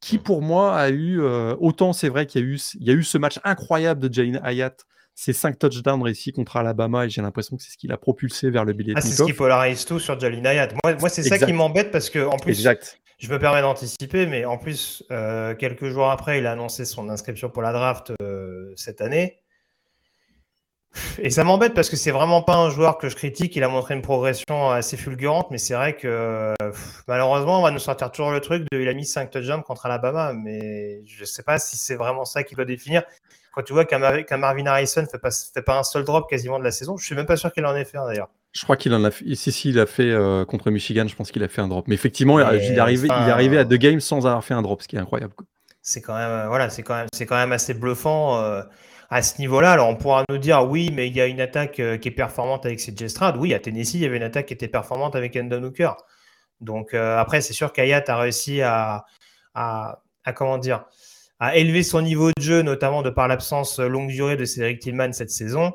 qui, pour moi a eu. euh, autant c'est vrai qu'il y, a eu- il y a eu ce match incroyable de Jalin Hayat, ces cinq touchdowns réussis contre Alabama, et j'ai l'impression que c'est ce qui l'a propulsé vers le Ah, c'est ce qui polarise tout sur Jalin Hayat. Moi, moi c'est ça qui m'embête parce que, en plus, exact. je me permets d'anticiper, mais en plus, euh, quelques jours après, il a annoncé son inscription pour la draft euh, cette année. Et ça m'embête parce que c'est vraiment pas un joueur que je critique. Il a montré une progression assez fulgurante, mais c'est vrai que pff, malheureusement, on va nous sortir toujours le truc de il a mis 5 touchdowns contre Alabama, mais je sais pas si c'est vraiment ça qui doit définir. Quand tu vois qu'un Mar- qu'un Marvin Harrison fait pas, fait pas un seul drop quasiment de la saison, je suis même pas sûr qu'il en ait fait un d'ailleurs. Je crois qu'il en a fait. Si, si, il a fait euh, contre Michigan, je pense qu'il a fait un drop. Mais effectivement, il, Mais il est arrivé, enfin, il est arrivé à deux games sans avoir fait un drop, ce qui est incroyable. c'est quand même euh, voilà c'est quand même c'est quand même assez bluffant euh, à ce niveau-là on pourra nous dire oui mais il y a une attaque euh, qui est performante avec CJ Stroud oui à Tennessee il y avait une attaque qui était performante avec Endon Hooker donc euh, après c'est sûr qu'Ayat a réussi à, à, élever son niveau de jeu notamment de par l'absence longue durée de Cédric Tillman cette saison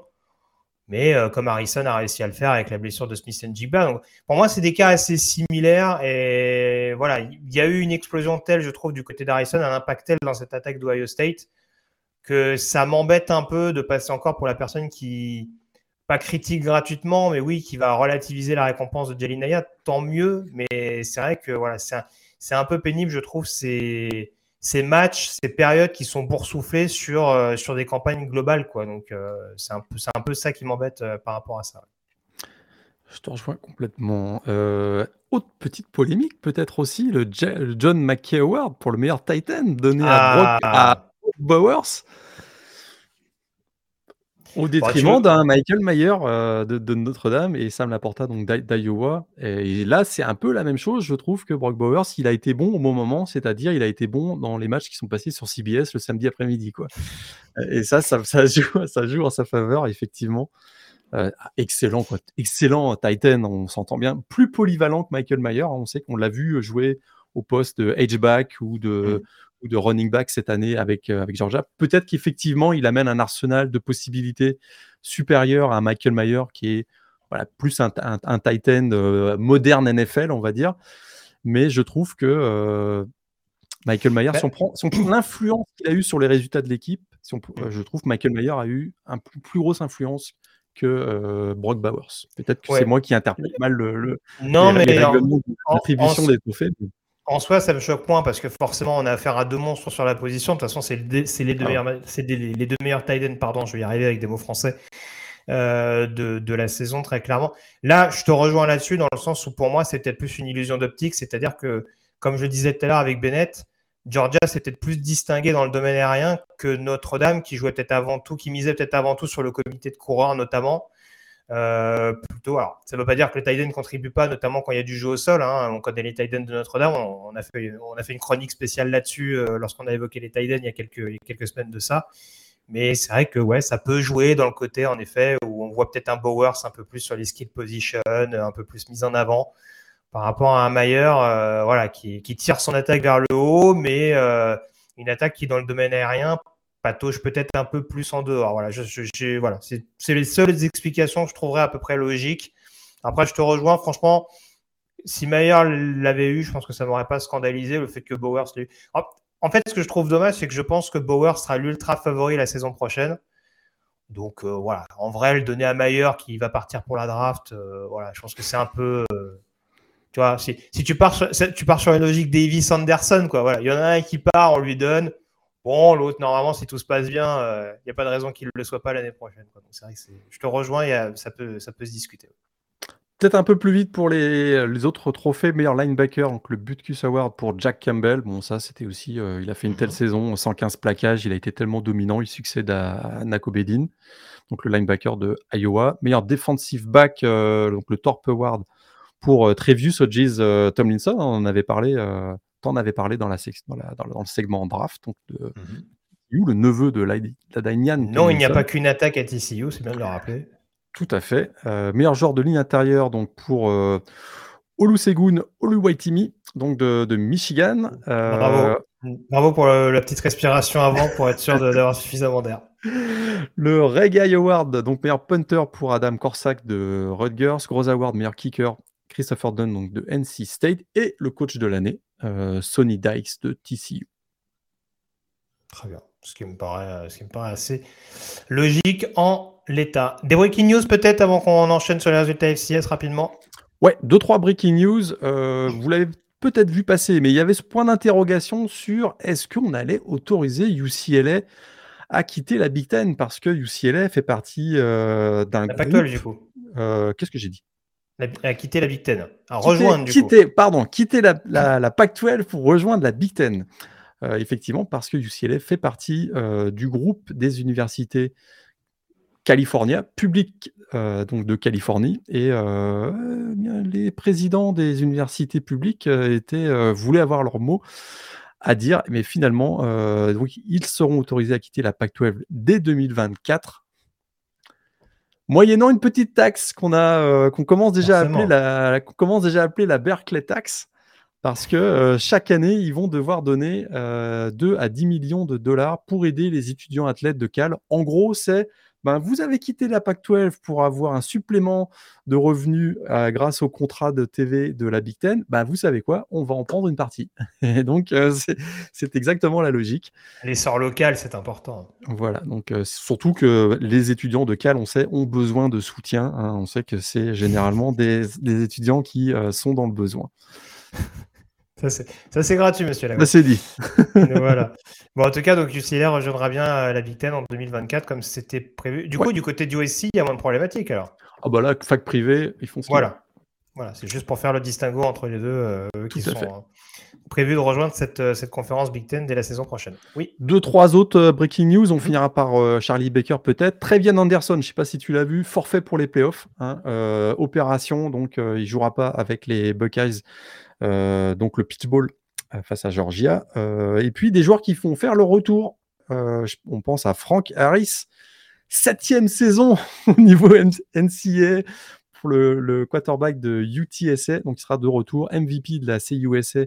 mais euh, comme Harrison a réussi à le faire avec la blessure de Smith Jigba. Donc, pour moi, c'est des cas assez similaires. Et voilà, il y a eu une explosion telle, je trouve, du côté d'Harrison, un impact tel dans cette attaque d'Ohio State, que ça m'embête un peu de passer encore pour la personne qui, pas critique gratuitement, mais oui, qui va relativiser la récompense de Jalin Hayat. Tant mieux, mais c'est vrai que voilà, c'est un, un peu pénible, je trouve, ces, ces matchs, ces périodes qui sont boursouflées sur, euh, sur des campagnes globales. Quoi. Donc, euh, c'est un, un peu ça qui m'embête euh, par rapport à ça. Je te rejoins complètement. Autre petite polémique, peut-être aussi, le, John McKay Award pour le meilleur Titan donné à Brock, Ah. à Brock Bowers. Au détriment Bah, tu- d'un Michael Mayer euh, de, de Notre-Dame et Sam Laporta donc d'I- d'Iowa. Et là, c'est un peu la même chose. Je trouve que Brock Bowers, il a été bon au bon moment, c'est-à-dire il a été bon dans les matchs qui sont passés sur CBS le samedi après-midi. quoi. Et ça, ça, ça joue, ça joue en sa faveur, effectivement. excellent, quoi. excellent Titan, on s'entend bien. Plus polyvalent que Michael Mayer. On sait qu'on l'a vu jouer au poste de H-back ou de, mmh. Ou de running back cette année avec, avec Georgia. Peut-être qu'effectivement, il amène un arsenal de possibilités supérieur à Michael Mayer qui est voilà, plus un, un, Titan moderne NFL, on va dire. Mais je trouve que Michael Mayer, si on prend, l'influence qu'il a eu sur les résultats de l'équipe, si je trouve que Michael Mayer a eu une plus, plus grosse influence que Brock Bowers. Peut-être que c'est moi qui interprète mal le, non, mais l'attribution des trophées. En soi, ça me choque point parce que forcément, on a affaire à deux monstres sur la position. De toute façon, c'est les, deux ah. meilleurs, les deux meilleurs tight pardon, je vais y arriver avec des mots français, euh, de, la saison, très clairement. Là, je te rejoins là-dessus dans le sens où pour moi, c'est peut-être plus une illusion d'optique. C'est-à-dire que, comme je disais tout à l'heure avec Bennett, Georgia s'est peut-être plus distingué dans le domaine aérien que Notre-Dame, qui jouait peut-être avant tout, qui misait peut-être avant tout sur le comité de coureurs notamment. Euh, plutôt, alors, ça ne veut pas dire que les Titans ne contribuent pas, notamment quand il y a du jeu au sol. Hein. On connaît les Titans de Notre-Dame. On, a fait, on a fait une chronique spéciale là-dessus euh, lorsqu'on a évoqué les Titans il y a quelques, quelques semaines de ça. Mais c'est vrai que ouais, ça peut jouer dans le côté, en effet, où on voit peut-être un Bowers un peu plus sur les skill position, un peu plus mis en avant par rapport à un Mayer euh, voilà, qui, qui, tire son attaque vers le haut, mais une attaque qui, dans le domaine aérien, patauge peut-être un peu plus en dehors. Voilà, c'est les seules explications que je trouverais à peu près logiques. Après, je te rejoins, franchement, si Mayer l'avait eu, je pense que ça m'aurait pas scandalisé le fait que Bowers l'ait eu. En fait, ce que je trouve dommage, c'est que je pense que Bowers sera l'ultra favori la saison prochaine. Donc euh, voilà, en vrai, le donner à Mayer qui va partir pour la draft, euh, voilà, je pense que c'est un peu. Euh, tu vois, si, tu, pars sur, tu pars sur une logique Davis Anderson, quoi, voilà, il y en a un qui part, on lui donne. Bon, l'autre, normalement, si tout se passe bien, il euh, n'y a pas de raison qu'il ne le soit pas l'année prochaine. c'est vrai que je te rejoins, ça, peut, ça peut se discuter. Peut-être un peu plus vite pour les, les, autres trophées, meilleur linebacker, donc le Butkus Award pour Jack Campbell. Bon, ça, c'était aussi, euh, il a fait une telle mhm. saison, 115 plaquages, il a été tellement dominant, il succède à, Nako Bedin, donc le linebacker de Iowa. Meilleur defensive back, euh, donc le Torp Award pour Trevius Hodges Tomlinson, on en avait parlé t'en avais parlé dans, la, dans, la, dans, le segment draft, donc de mmh. le neveu de Ladainian. Non, il n'y a pas qu'une attaque à TCU, c'est bien de le rappeler. Tout à fait. Euh, meilleur joueur de ligne intérieure donc pour euh, Olusegun Oluwaitimi, donc de, de Michigan. Euh, Bravo. Bravo pour la petite respiration avant pour être sûr d'avoir suffisamment d'air. Le Reggae Award, donc meilleur punter pour Adam Corsac de Rutgers. Gros Award, meilleur kicker Christopher Dunn donc de NC State et le coach de l'année, euh, Sonny Dykes de TCU. Très bien, ce qui me paraît, ce qui me paraît assez logique en l'état. Des breaking news peut-être avant qu'on enchaîne sur les résultats FCS rapidement? Ouais, deux, trois breaking news. Euh, vous l'avez peut-être vu passer, mais il y avait ce point d'interrogation sur est-ce qu'on allait autoriser UCLA à quitter la Big Ten parce que UCLA fait partie euh, d'un groupe. du coup. Qu'est-ce que j'ai dit? À quitter la Big Ten, à rejoindre du quitter, Pardon, quitter la, la, Pac-12 pour rejoindre la Big Ten. Euh, effectivement, parce que UCLA fait partie euh, du groupe des universités California, publiques euh, donc de Californie, et les présidents des universités publiques étaient, voulaient avoir leur mot à dire, mais finalement, donc, ils seront autorisés à quitter la Pac-12 dès 2024 moyennant une petite taxe qu'on a, euh, qu'on commence déjà à appeler la, qu'on commence déjà à appeler la Berkeley tax, parce que euh, chaque année ils vont devoir donner 2 euh, à 10 millions de dollars pour aider les étudiants athlètes de Cal. En gros, c'est ben, vous avez quitté la PAC-12 pour avoir un supplément de revenus euh, grâce au contrat de TV de la Big Ten, ben, vous savez quoi? On va en prendre une partie. Et donc, euh, c'est exactement la logique. L'essor local, c'est important. Voilà, donc euh, surtout que les étudiants de Cal, on sait, ont besoin de soutien. Hein. On sait que c'est généralement des, des, étudiants qui sont dans le besoin. Ça, c'est gratuit, monsieur Ça, c'est dit. voilà. Bon, en tout cas, donc UCLA rejoindra bien euh, la Big Ten en 2024 comme c'était prévu. Du coup, du côté du OSC, il y a moins de problématiques alors. Ah bah là, fac privé, ils font ce Voilà. Voilà, c'est juste pour faire le distinguo entre les deux euh, qui sont euh, prévus de rejoindre cette, cette, conférence Big Ten dès la saison prochaine. Oui. Deux, trois autres breaking news. On finira par Charlie Baker peut-être. Très bien Anderson, je ne sais pas si tu l'as vu, forfait pour les playoffs. Hein, opération, donc il ne jouera pas avec les Buckeyes euh, donc le pitbull euh, face à Georgia. Euh, et puis des joueurs qui font faire le retour. on pense à Frank Harris, septième saison au niveau NCA pour le, quarterback de UTSA. Donc, il sera de retour MVP de la CUSA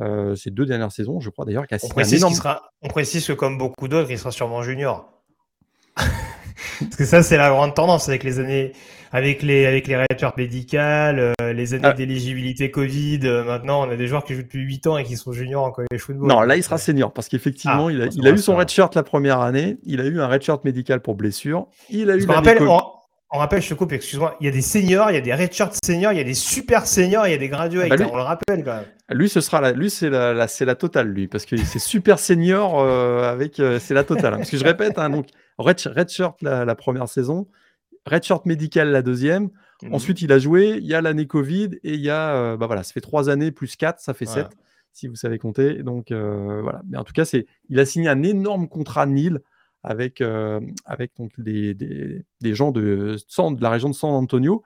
euh, ces deux dernières saisons, je crois d'ailleurs. On, précise sera, on précise que, comme beaucoup d'autres, il sera sûrement junior. Parce que ça, c'est la grande tendance avec les années, avec les, avec les médicales, euh, les années ah. d'éligibilité Covid. Euh, maintenant, on a des joueurs qui jouent depuis 8 ans et qui sont juniors en college football. Non, là, il sera senior parce qu'effectivement, ah, il a, il a eu son redshirt la première année. Il a eu un redshirt médical pour blessure. Il a eu. Rappelle, on rappelle, je te coupe, excuse-moi, il y a des seniors, il y a des redshirts seniors, il y a des super seniors, il y a des graduates, ah bah on le rappelle quand même. Lui, ce sera la, lui, c'est la, c'est la totale, lui, parce que c'est super senior euh, avec, euh, c'est la totale. Hein. parce que je répète, hein, donc redshirt la, la, première saison, redshirt médical la deuxième. Mhm. Ensuite, il a joué, il y a l'année Covid et il y a, euh, bah voilà, ça fait trois années plus quatre, ça fait sept, si vous savez compter. Donc voilà. Mais en tout cas, c'est, il a signé un énorme contrat Nil avec, euh, avec donc des, des, gens de, de la région de San Antonio.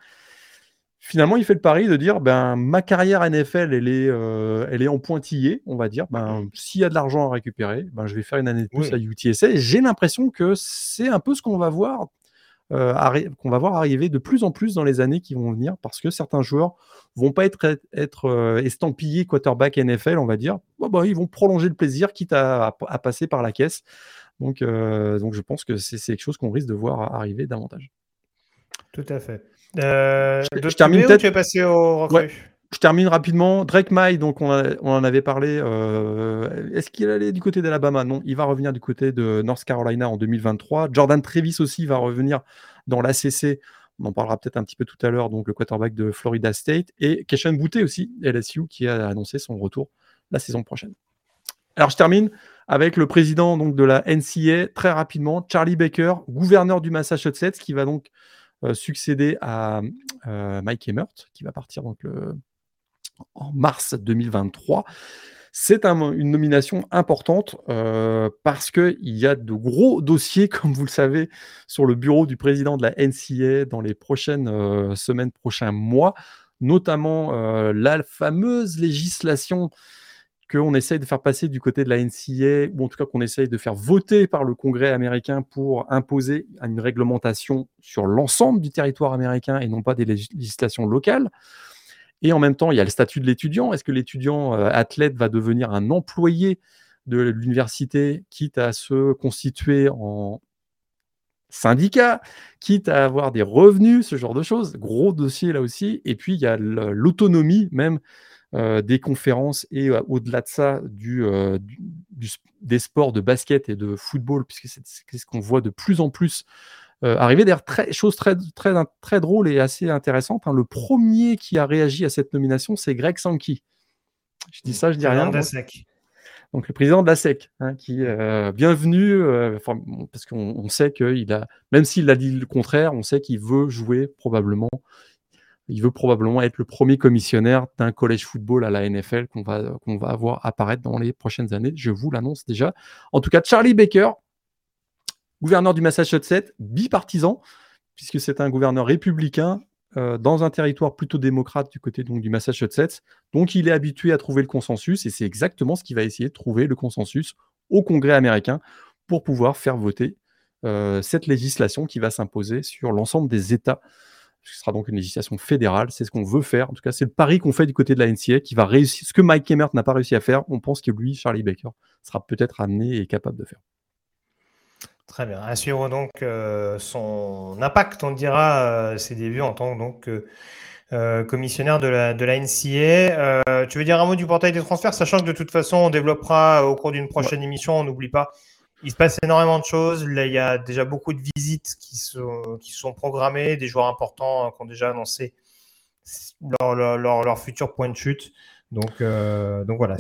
Finalement, il fait le pari de dire ben, ma carrière NFL, elle est, euh, elle est en pointillé, on va dire. Ben, S'il y a de l'argent à récupérer, ben, je vais faire une année de plus à UTSA. J'ai l'impression que c'est un peu ce qu'on va voir euh, qu'on va voir arriver de plus en plus dans les années qui vont venir parce que certains joueurs vont pas être, être estampillés quarterback NFL, on va dire. Bon, ils vont prolonger le plaisir, quitte à, à passer par la caisse. Donc, euh, donc je pense que c'est quelque chose qu'on risque de voir arriver davantage. Tout à fait. Euh, je, termine peut-être. Tu au je termine rapidement. Drake May, donc on, en avait parlé. Euh, est-ce qu'il allait du côté d'Alabama? Non, il va revenir du côté de North Carolina en 2023. Jordan Trevis aussi va revenir dans l'ACC. On en parlera peut-être un petit peu tout à l'heure, donc le quarterback de Florida State. Et Keshan Boutte aussi, LSU, qui a annoncé son retour la saison prochaine. Alors je termine avec le président donc, de la NCA, très rapidement, Charlie Baker, gouverneur du Massachusetts, qui va donc euh, succéder à euh, Mike Emmert, qui va partir donc, en mars 2023. C'est une nomination importante euh, parce qu'il y a de gros dossiers, comme vous le savez, sur le bureau du président de la NCA dans les prochaines semaines, prochains mois, notamment la fameuse législation qu'on essaye de faire passer du côté de la NCA, ou en tout cas qu'on essaye de faire voter par le Congrès américain pour imposer une réglementation sur l'ensemble du territoire américain et non pas des législations locales. Et en même temps, il y a le statut de l'étudiant. Est-ce que l'étudiant euh, athlète va devenir un employé de l'université, quitte à se constituer en syndicat, quitte à avoir des revenus, ce genre de choses? Gros dossier là aussi. Et puis, il y a l'autonomie même des conférences et euh, au-delà de ça, euh, du, des sports de basket et de football, puisque c'est ce qu'on voit de plus en plus arriver. D'ailleurs, très, chose très, très, très drôle et assez intéressante. Hein. le premier qui a réagi à cette nomination, c'est Greg Sankey. Je dis ça, je dis rien. Donc le président de la SEC, hein, qui est bienvenu, parce qu'on sait qu'il a, même s'il a dit le contraire, on sait qu'il veut jouer probablement il veut probablement être le premier commissionnaire d'un collège football à la NFL qu'on va, qu'on va avoir apparaître dans les prochaines années. Je vous l'annonce déjà. En tout cas, Charlie Baker, gouverneur du Massachusetts, bipartisan, puisque c'est un gouverneur républicain euh, dans un territoire plutôt démocrate du côté du Massachusetts. Donc il est habitué à trouver le consensus et c'est exactement ce qu'il va essayer de trouver le consensus au Congrès américain pour pouvoir faire voter euh, cette législation qui va s'imposer sur l'ensemble des États ce sera donc une législation fédérale. C'est ce qu'on veut faire. En tout cas, c'est le pari qu'on fait du côté de la NCA qui va réussir. Ce que Mike Emmert n'a pas réussi à faire, on pense que lui, Charlie Baker, sera peut-être amené et capable de faire. Très bien. Assurons donc euh, son impact, on dira, euh, ses débuts en tant que donc, euh, commissionnaire de la, de la NCA. tu veux dire un mot du portail des transferts, sachant que de toute façon, on développera au cours d'une prochaine émission, on n'oublie pas il se passe énormément de choses. Là, il y a déjà beaucoup de visites qui sont, qui sont programmées, des joueurs importants qui ont déjà annoncé leur, leur, futur point de chute. Donc, euh, donc voilà,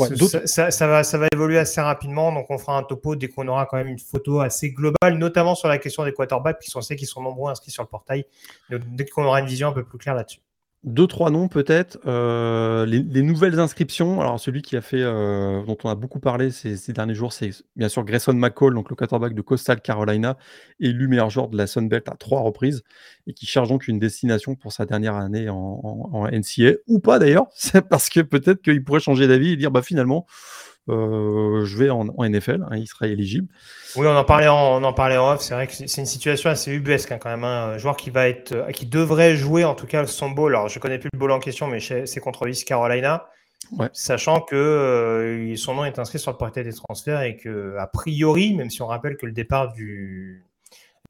ça, ça, va, ça va évoluer assez rapidement. Donc on fera un topo dès qu'on aura quand même une photo assez globale, notamment sur la question des quarterbacks, puisqu'on sait qu'ils sont nombreux inscrits sur le portail. dès qu'on aura une vision un peu plus claire là-dessus. Deux, trois noms peut-être. Euh, les, nouvelles inscriptions. Alors, celui qui a fait, euh, dont on a beaucoup parlé ces, derniers jours, c'est bien sûr Grayson McCall, donc le quarterback de Coastal Carolina, élu meilleur joueur de la Sun Belt à trois reprises, et qui cherche donc une destination pour sa dernière année en, NCA, ou pas d'ailleurs, c'est parce que peut-être qu'il pourrait changer d'avis et dire, bah finalement, je vais en, NFL, hein, il sera éligible. Oui, on en parlait en, on en parlait en off. C'est vrai que c'est une situation assez ubuesque hein, quand même. Hein. Un joueur qui va être, qui devrait jouer en tout cas son bowl. Alors je connais plus le bowl en question, mais c'est contre East Carolina. Sachant que euh, son nom est inscrit sur le portail des transferts et que, a priori, même si on rappelle que le départ du.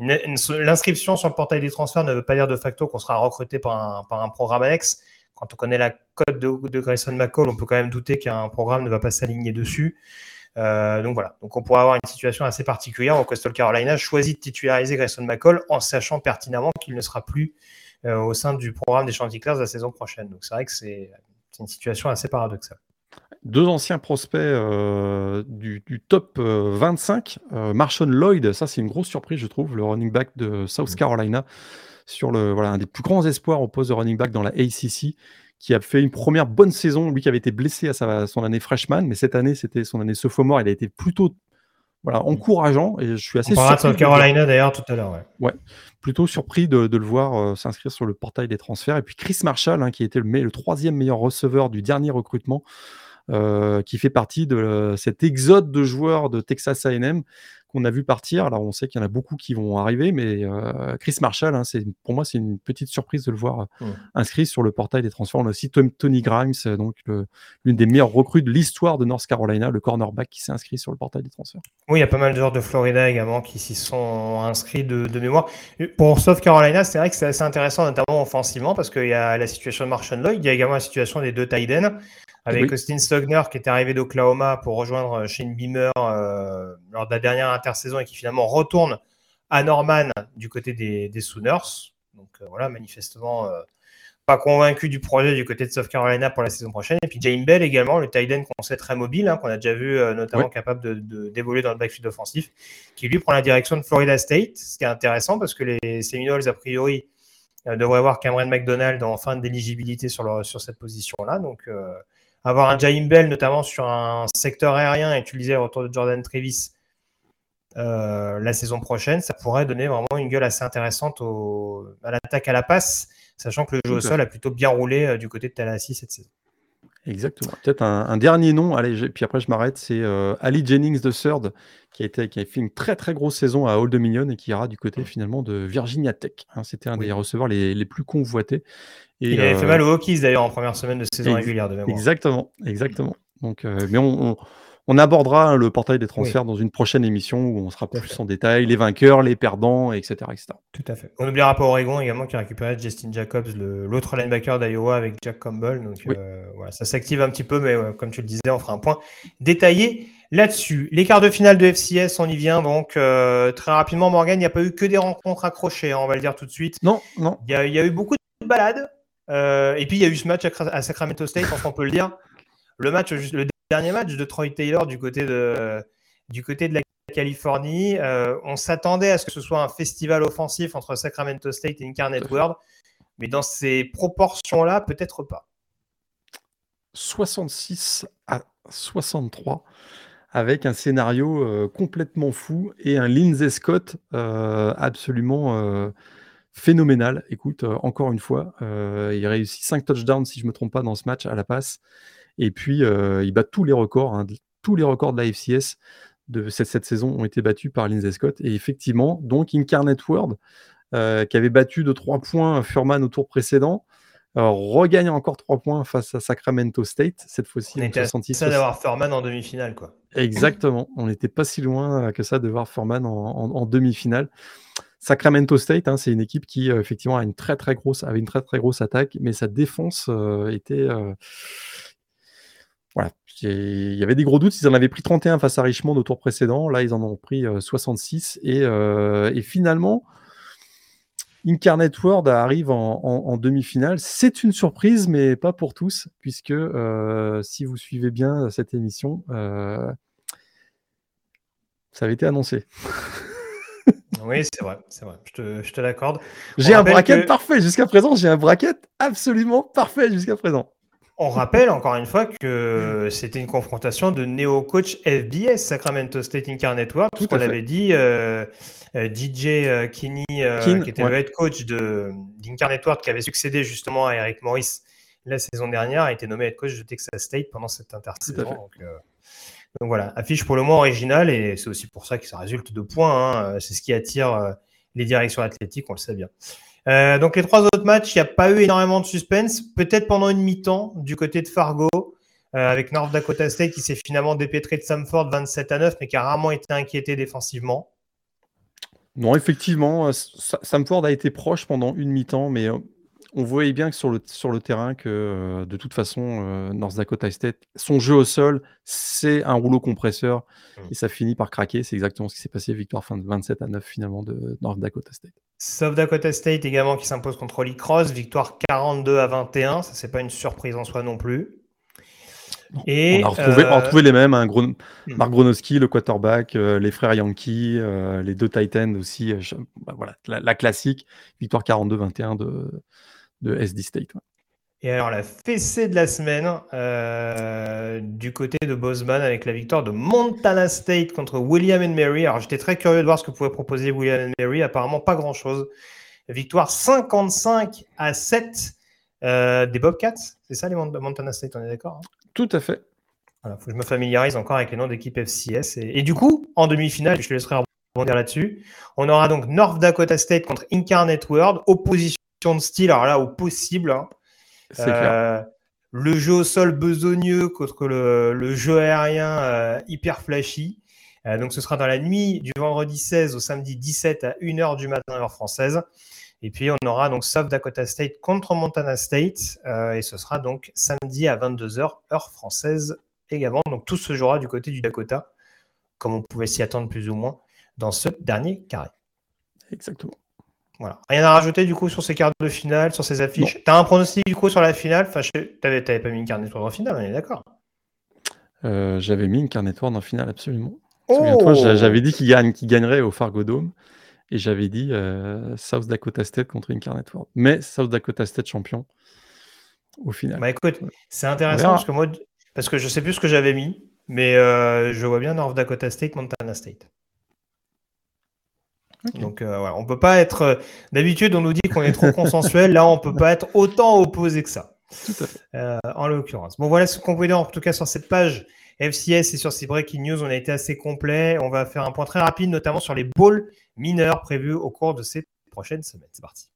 L'inscription sur le portail des transferts ne veut pas dire de facto qu'on sera recruté par un, par un programme annexe. Quand on connaît la cote de, de, Grayson McCall, on peut quand même douter qu'un programme ne va pas s'aligner dessus. Euh, donc voilà, donc on pourrait avoir une situation assez particulière où Coastal Carolina choisit de titulariser Grayson McCall en sachant pertinemment qu'il ne sera plus euh, au sein du programme des Chanty Clairs la saison prochaine. Donc c'est vrai que c'est une situation assez paradoxale. Deux anciens prospects euh, du, top 25, euh, euh, Marshawn Lloyd, ça c'est une grosse surprise je trouve, le running back de South mm. Carolina, sur le voilà un des plus grands espoirs au poste de running back dans la ACC, qui a fait une première bonne saison, lui qui avait été blessé à, sa, son année freshman, mais cette année c'était son année sophomore, il a été plutôt voilà, mm. encourageant et je suis assez On surpris. Carolina d'ailleurs tout à l'heure. Ouais. ouais. plutôt surpris de, de le voir euh, s'inscrire sur le portail des transferts. Et puis Chris Marshall, hein, qui était le, le, troisième meilleur receveur du dernier recrutement, euh, qui fait partie de euh, cet exode de joueurs de Texas A&M qu'on a vu partir. Alors, on sait qu'il y en a beaucoup qui vont arriver, mais euh, Chris Marshall, hein, c'est, pour moi, c'est une petite surprise de le voir euh, inscrit sur le portail des transferts. On a aussi Tony Grimes, euh, donc l'une des meilleures recrues de l'histoire de North Carolina, le cornerback qui s'est inscrit sur le portail des transferts. Oui, il y a pas mal de joueurs de Florida également qui s'y sont inscrits de, mémoire. Pour South Carolina, c'est vrai que c'est assez intéressant, notamment offensivement, parce qu'il y a la situation de Marshall Lloyd, il y a également la situation des deux Tiden avec Austin Stogner qui est arrivé d'Oklahoma pour rejoindre Shane Beamer euh, lors de la dernière intersaison et qui finalement retourne à Norman du côté des, Sooners. Donc euh, voilà, manifestement euh, pas convaincu du projet du côté de South Carolina pour la saison prochaine. Et puis Jane Bell également, le tight end qu'on sait très mobile, hein, qu'on a déjà vu notamment capable de, d'évoluer dans le backfield offensif, qui lui prend la direction de Florida State, ce qui est intéressant parce que les Seminoles, a priori, devraient avoir Cameron McDonald en fin d'éligibilité sur, sur cette position-là. Donc avoir un Jaim Bell, notamment sur un secteur aérien, et tu le disais, autour de Jordan Trevis euh, la saison prochaine, ça pourrait donner vraiment une gueule assez intéressante à l'attaque à la passe, sachant que le jeu au sol a plutôt bien roulé euh, du côté de Tallahassee cette saison. Exactement. Peut-être un, dernier nom, allez, puis après je m'arrête, c'est euh, Ali Jennings de Third, qui a, été, qui a fait une très très grosse saison à Old Dominion et qui ira du côté finalement de Virginia Tech. Hein. C'était un des receveurs les, les, plus convoités. Et, il avait fait mal aux Hokies d'ailleurs en première semaine de saison régulière de mémoire. Exactement, exactement. Donc, mais on, on abordera hein, le portail des transferts dans une prochaine émission où on sera plus en détail, les vainqueurs, les perdants, etc., Tout à fait. On n'oubliera pas Oregon également qui a récupéré Justin Jacobs, l'autre linebacker d'Iowa avec Jack Campbell. Donc euh, voilà, ça s'active un petit peu, mais comme tu le disais, on fera un point détaillé là-dessus. Les quarts de finale de FCS, on y vient donc euh, très rapidement. Morgan, il n'y a pas eu que des rencontres accrochées, hein, on va le dire tout de suite. Non, non. Il y a, eu beaucoup de balades. Euh, et puis il y a eu ce match à, Sacramento State, on peut le dire. Le match, le dernier match de Troy Taylor du côté de, du côté de la Californie. Euh, on s'attendait à ce que ce soit un festival offensif entre Sacramento State et Incarnate World, mais dans ces proportions-là, peut-être pas. 66 à 63 avec un scénario euh, complètement fou et un Lindsay Scott euh, absolument phénoménal. Écoute, encore une fois, il réussit 5 touchdowns, si je ne me trompe pas, dans ce match à la passe. Et puis, euh, il bat tous les records. Hein, tous les records de la FCS de cette, saison ont été battus par Lindsay Scott. Et effectivement, donc Incarnate World, euh, qui avait battu de 3 points Furman au tour précédent, euh, regagne encore 3 points face à Sacramento State. Cette fois-ci, on était ça d'avoir Furman en demi-finale. quoi. Exactement. On n'était pas si loin que ça de voir Furman en, demi-finale. Sacramento State, hein, c'est une équipe qui effectivement a une très très grosse, avait une très très grosse attaque, mais sa défense était voilà. Il y avait des gros doutes. Ils en avaient pris 31 face à Richmond au tour précédent. Là, ils en ont pris 66. Euh, et, finalement, Incarnate World arrive en, demi-finale. C'est une surprise, mais pas pour tous, puisque euh, si vous suivez bien cette émission, euh, ça avait été annoncé. oui, c'est vrai, c'est vrai. Je te, l'accorde. J'ai un bracket parfait jusqu'à présent. J'ai un bracket absolument parfait jusqu'à présent. On rappelle encore une fois que c'était une confrontation de néo-coach FBS, Sacramento State Incarnate Network, tout ce qu'on avait dit. Euh, euh, DJ euh, Kinney, qui était le head coach d'Incarnate Network, qui avait succédé justement à Eric Morris la saison dernière, a été nommé head coach de Texas State pendant cette intersaison. Donc, Donc voilà, affiche pour le moins originale et c'est aussi pour ça que ça résulte de points. Hein. C'est ce qui attire les directions athlétiques, on le sait bien. Donc les trois autres matchs, il n'y a pas eu énormément de suspense. Peut-être pendant une mi-temps du côté de Fargo, avec North Dakota State qui s'est finalement dépêtré de Samford 27 à 9, mais qui a rarement été inquiété défensivement. Non, effectivement, Samford a été proche pendant une mi-temps, mais on voyait bien que sur le, sur le terrain que euh, de toute façon, euh, North Dakota State, son jeu au sol, c'est un rouleau compresseur mmh. et ça finit par craquer. C'est exactement ce qui s'est passé. Victoire fin de 27 à 9 finalement de North Dakota State. South Dakota State également qui s'impose contre Holy Cross, victoire 42 à 21. Ça, c'est pas une surprise en soi non plus. Et, on, a retrouvé, euh, les mêmes, hein, mmh. Mark Gronowski, le quarterback, les frères Yankee, les deux Titans aussi. Bah, voilà, la, classique, victoire 42-21 de, de SD State. Et alors la fessée de la semaine euh, du côté de Bozeman avec la victoire de Montana State contre William and Mary. Alors j'étais très curieux de voir ce que pouvait proposer William and Mary. Apparemment pas grand chose. Victoire 55 à 7 euh, des Bobcats. C'est ça les Montana State, on est d'accord hein? Tout à fait. Voilà, faut que je me familiarise encore avec les noms d'équipe FCS. Et, du coup, en demi-finale, je te laisserai rebondir là-dessus. On aura donc North Dakota State contre Incarnate World, opposition de style, alors là, au possible. Hein. Euh, le jeu au sol besogneux contre le, jeu aérien euh, hyper flashy. Euh, donc ce sera dans la nuit du vendredi 16 au samedi 17 à 1h du matin heure française. Et puis on aura donc South Dakota State contre Montana State. et ce sera donc samedi à 22h heure française également. Donc tout se jouera du côté du Dakota, comme on pouvait s'y attendre plus ou moins dans ce dernier carré. Exactement. Rien à rajouter du coup sur ces cartes de finale, sur ces affiches? T'as un pronostic du coup sur la finale? Enfin, t'avais, pas mis une carte en finale, on est d'accord euh, J'avais mis une carte en finale, absolument. Oh j'avais dit qu'il gagne, gagnerait au Fargo Dome. Et j'avais dit euh, South Dakota State contre Incarnate World. Mais South Dakota State champion au final. Bah écoute, c'est intéressant parce que moi, parce que je sais plus ce que j'avais mis, mais euh, je vois bien North Dakota State, Montana State. Donc euh, voilà, on peut pas être. Euh, d'habitude, on nous dit qu'on est trop consensuel. Là, on peut pas être autant opposé que ça. Euh, en l'occurrence. Bon, voilà ce qu'on pouvait dire en tout cas sur cette page FCS et sur ces breaking news. On a été assez complet. On va faire un point très rapide, notamment sur les balls mineurs prévus au cours de ces prochaines semaines. C'est parti.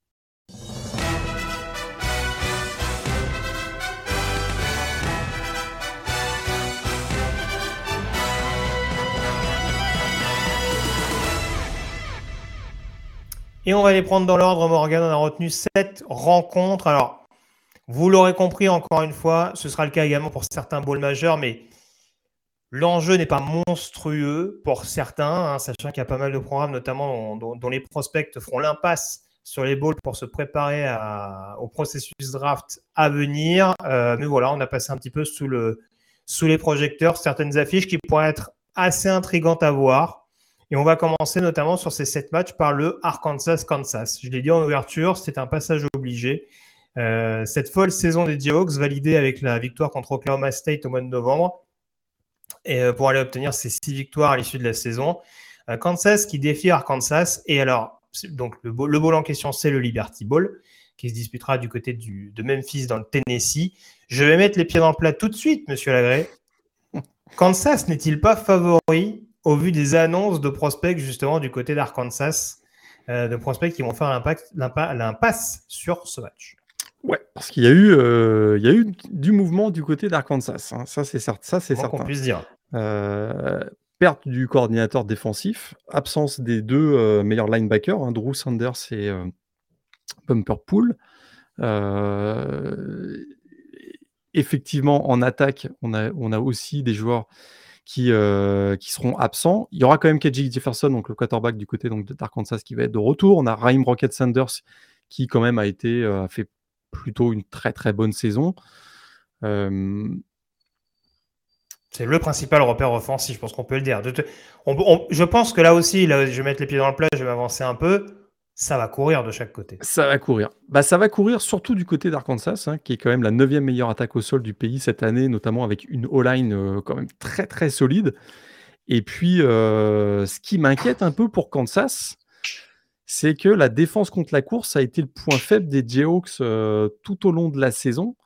Et on va les prendre dans l'ordre, Morgan. On a retenu sept rencontres. Alors, vous l'aurez compris encore une fois, ce sera le cas également pour certains bowls majeurs, mais l'enjeu n'est pas monstrueux pour certains, hein, sachant qu'il y a pas mal de programmes, notamment dont, les prospects feront l'impasse sur les bowls pour se préparer au processus draft à venir. Euh, mais voilà, on a passé un petit peu sous, le, sous les projecteurs certaines affiches qui pourraient être assez intrigantes à voir. Et on va commencer notamment sur ces sept matchs par le Arkansas-Kansas. Je l'ai dit en ouverture, c'est un passage obligé. Euh, cette folle saison des Jayhawks, validée avec la victoire contre Oklahoma State au mois de novembre, et euh, pour aller obtenir ces six victoires à l'issue de la saison. Euh, Kansas qui défie Arkansas. Et alors, donc le, le bowl en question, c'est le Liberty Bowl, qui se disputera du côté du, de Memphis dans le Tennessee. Je vais mettre les pieds dans le plat tout de suite, monsieur Lagré. Kansas n'est-il pas favori au vu des annonces de prospects justement du côté d'Arkansas, euh, de prospects qui vont faire l'impasse sur ce match. Ouais, parce qu'il y a eu, euh, y a eu du mouvement du côté d'Arkansas. Hein. Ça, c'est certain. Ça, c'est certain. qu'on puisse dire. Euh, perte du coordinateur défensif, absence des deux meilleurs linebackers, hein, Drew Sanders et Bumper Pool. effectivement, en attaque, on a, on a aussi des joueurs qui, euh, qui seront absents. Il y aura quand même KJ Jefferson, donc le quarterback du côté donc, d'Arkansas, qui va être de retour. On a Raheem Rocket Sanders, qui quand même a été euh, a fait plutôt une très très bonne saison. C'est le principal repère offensif, je pense qu'on peut le dire. je pense que là aussi, je vais mettre les pieds dans le plat, je vais m'avancer un peu ça va courir de chaque côté. Ça va courir. Bah, ça va courir surtout du côté d'Arkansas, hein, qui est quand même la neuvième meilleure attaque au sol du pays cette année, notamment avec une O-line euh, quand même très très solide. Et puis, euh, ce qui m'inquiète un peu pour Kansas, c'est que la défense contre la course a été le point faible des Jayhawks euh, tout au long de la saison.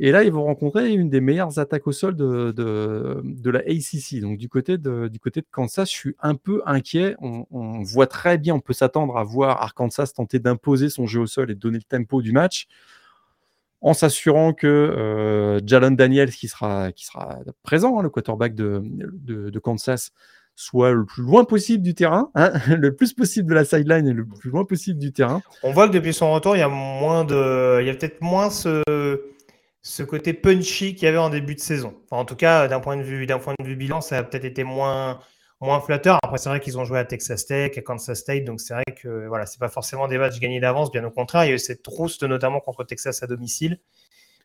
Et là, ils vont rencontrer une des meilleures attaques au sol de, de, la ACC. Donc, du côté de, du côté de Kansas, je suis un peu inquiet. On, voit très bien, on peut s'attendre à voir Arkansas tenter d'imposer son jeu au sol et donner le tempo du match en s'assurant que euh, Jalen Daniels, qui sera, qui sera présent, hein, le quarterback de, de, Kansas, soit le plus loin possible du terrain, hein, le plus possible de la sideline et le plus loin possible du terrain. On voit que depuis son retour, il y a il y a peut-être moins ce ce côté punchy qu'il y avait en début de saison. en tout cas, d'un point de vue, d'un point de vue bilan, ça a peut-être été moins, moins flatteur. Après, c'est vrai qu'ils ont joué à Texas Tech, à Kansas State, donc c'est vrai que voilà, c'est pas forcément des matchs gagnés d'avance, bien au contraire. Il y a eu cette trouste notamment contre Texas à domicile.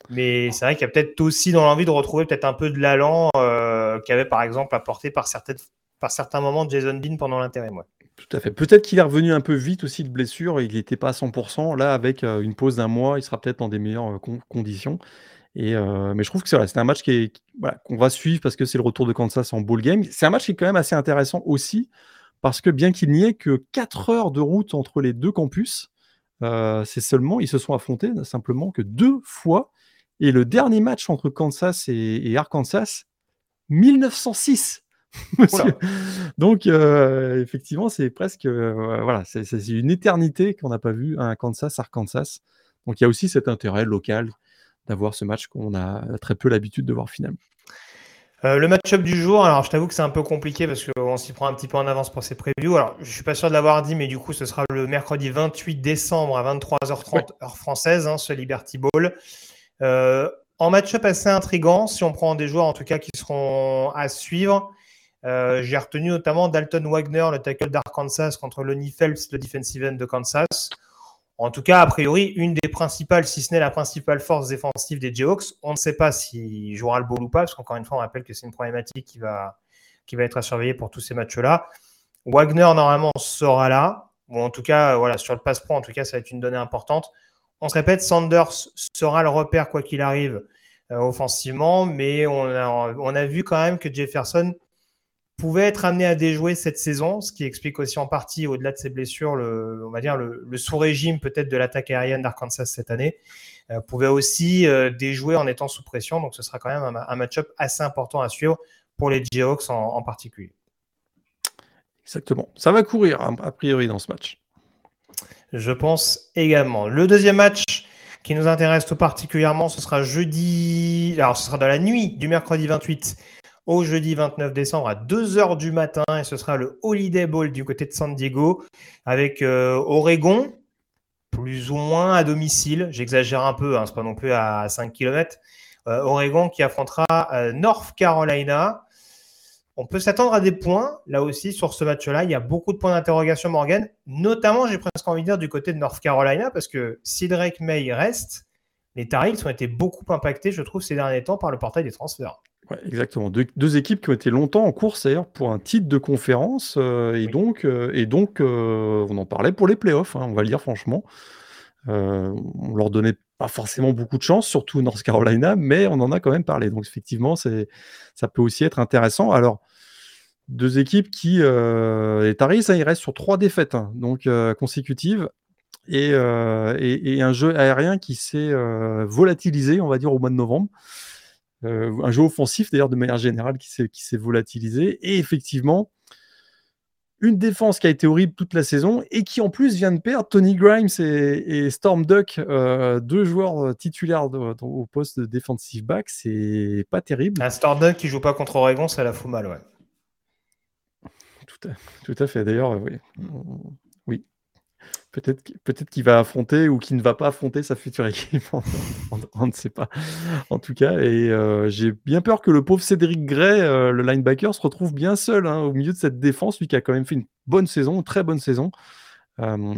Mais c'est vrai qu'il y a peut-être aussi dans l'envie de retrouver peut-être un peu de l'allant euh, qu'il y avait par exemple apporté par, par certains moments Jason Bean pendant l'intérim. Tout à fait. Peut-être qu'il est revenu un peu vite aussi de blessure, il n'était pas à 100%. Là, avec euh, une pause d'un mois, il sera peut-être dans des meilleures euh, conditions. Et, euh, mais je trouve que c'est un match qu'on va suivre parce que c'est le retour de Kansas en bowl game. C'est un match qui est quand même assez intéressant aussi parce que bien qu'il n'y ait que 4 heures de route entre les deux campus, c'est seulement, ils se sont affrontés simplement que deux fois. Et le dernier match entre Kansas et, Arkansas, 1906. Donc, effectivement, c'est presque. voilà, c'est une éternité qu'on n'a pas vu un Kansas-Arkansas. Donc, il y a aussi cet intérêt local d'avoir ce match qu'on a très peu l'habitude de voir finalement. le match-up du jour, alors je t'avoue que c'est un peu compliqué parce qu'on s'y prend un petit peu en avance pour ces previews. Alors je suis pas sûr de l'avoir dit, mais du coup ce sera le mercredi 28 décembre à 23h30 heure française, hein, ce Liberty Bowl. en match-up assez intrigant, si on prend des joueurs en tout cas qui seront à suivre. Euh, j'ai retenu notamment Dalton Wagner, le tackle d'Arkansas, contre Lonnie Phelps, le defensive end de Kansas. En tout cas, a priori, une des principales, si ce n'est la principale force défensive des Jayhawks. On ne sait pas s'il jouera le bowl ou pas, parce qu'encore une fois, on rappelle que c'est une problématique qui va, être à surveiller pour tous ces matchs-là. Wagner, normalement, sera là. En tout cas, voilà, sur le passe-pro, en tout cas, ça va être une donnée importante. On se répète, Sanders sera le repère, quoi qu'il arrive, euh, offensivement, mais on a vu quand même que Jefferson pouvait être amené à déjouer cette saison, ce qui explique aussi en partie, au-delà de ses blessures, le, on va dire le, sous-régime peut-être de l'attaque aérienne d'Arkansas cette année, euh, pouvait aussi euh, déjouer en étant sous pression. Donc ce sera quand même un, match-up assez important à suivre pour les Jayhawks en, particulier. Exactement. Ça va courir a priori dans ce match. Je pense également. Le deuxième match qui nous intéresse tout particulièrement, ce sera jeudi. Alors, ce sera dans la nuit du mercredi 28 au jeudi 29 décembre à 2h du matin et ce sera le Holiday Bowl du côté de San Diego avec euh, Oregon, plus ou moins à domicile. J'exagère un peu, hein, c'est pas non plus à 5 km. Euh, Oregon qui affrontera euh, North Carolina. On peut s'attendre à des points là aussi sur ce match-là. Il y a beaucoup de points d'interrogation, Morgan. Notamment, j'ai presque envie de dire du côté de North Carolina parce que si Drake May reste, les Tar ont été beaucoup impactés, je trouve, ces derniers temps par le portail des transferts exactement. Deux, équipes qui ont été longtemps en course d'ailleurs pour un titre de conférence euh, et donc, euh, et donc euh, on en parlait pour les playoffs, hein, on va le dire franchement. on leur donnait pas forcément beaucoup de chance, surtout North Carolina, mais on en a quand même parlé. Donc effectivement, ça peut aussi être intéressant. Alors, deux équipes qui, les Taris, ça, hein, il reste sur trois défaites hein, donc consécutives. Et, et, un jeu aérien qui s'est volatilisé, on va dire, au mois de novembre. Euh, un jeu offensif d'ailleurs de manière générale qui s'est volatilisé. Et effectivement, une défense qui a été horrible toute la saison et qui en plus vient de perdre Tony Grimes et, Storm Duck, euh, deux joueurs euh, titulaires au poste de defensive back. C'est pas terrible. Un Storm Duck qui joue pas contre Oregon, ça la fout mal, ouais. Tout à, tout à fait. D'ailleurs, oui. Peut-être peut qu'il va affronter ou qu'il ne va pas affronter sa future équipe. on, ne sait pas. En tout cas, et euh, j'ai bien peur que le pauvre Cédric Gray, euh, le linebacker, se retrouve bien seul hein, au milieu de cette défense, lui qui a quand même fait une bonne saison, une très bonne saison. Euh,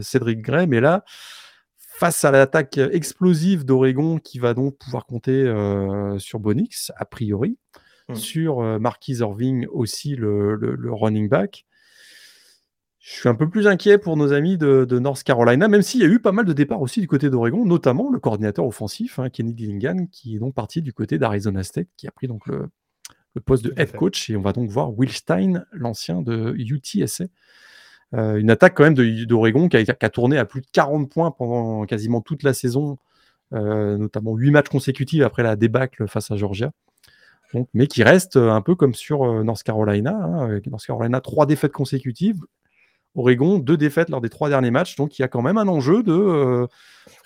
Cédric Gray, mais là, face à l'attaque explosive d'Oregon, qui va donc pouvoir compter sur Bonix, a priori, mmh. sur Marquis Irving aussi, le running back. Je suis un peu plus inquiet pour nos amis de, North Carolina, même s'il y a eu pas mal de départs aussi du côté d'Oregon, notamment le coordinateur offensif, hein, Kenny Dillingham, qui est donc parti du côté d'Arizona State, qui a pris donc le, poste de head coach. Et on va donc voir Will Stein, l'ancien de UTSA. Euh, une attaque quand même d'Oregon qui, qui, a tourné à plus de 40 points pendant quasiment toute la saison notamment 8 matchs consécutifs après la débâcle face à Georgia. Donc, mais qui reste un peu comme sur North Carolina. Hein, North Carolina, trois défaites consécutives. Oregon, deux défaites lors des trois derniers matchs. Donc il y a quand même un enjeu de.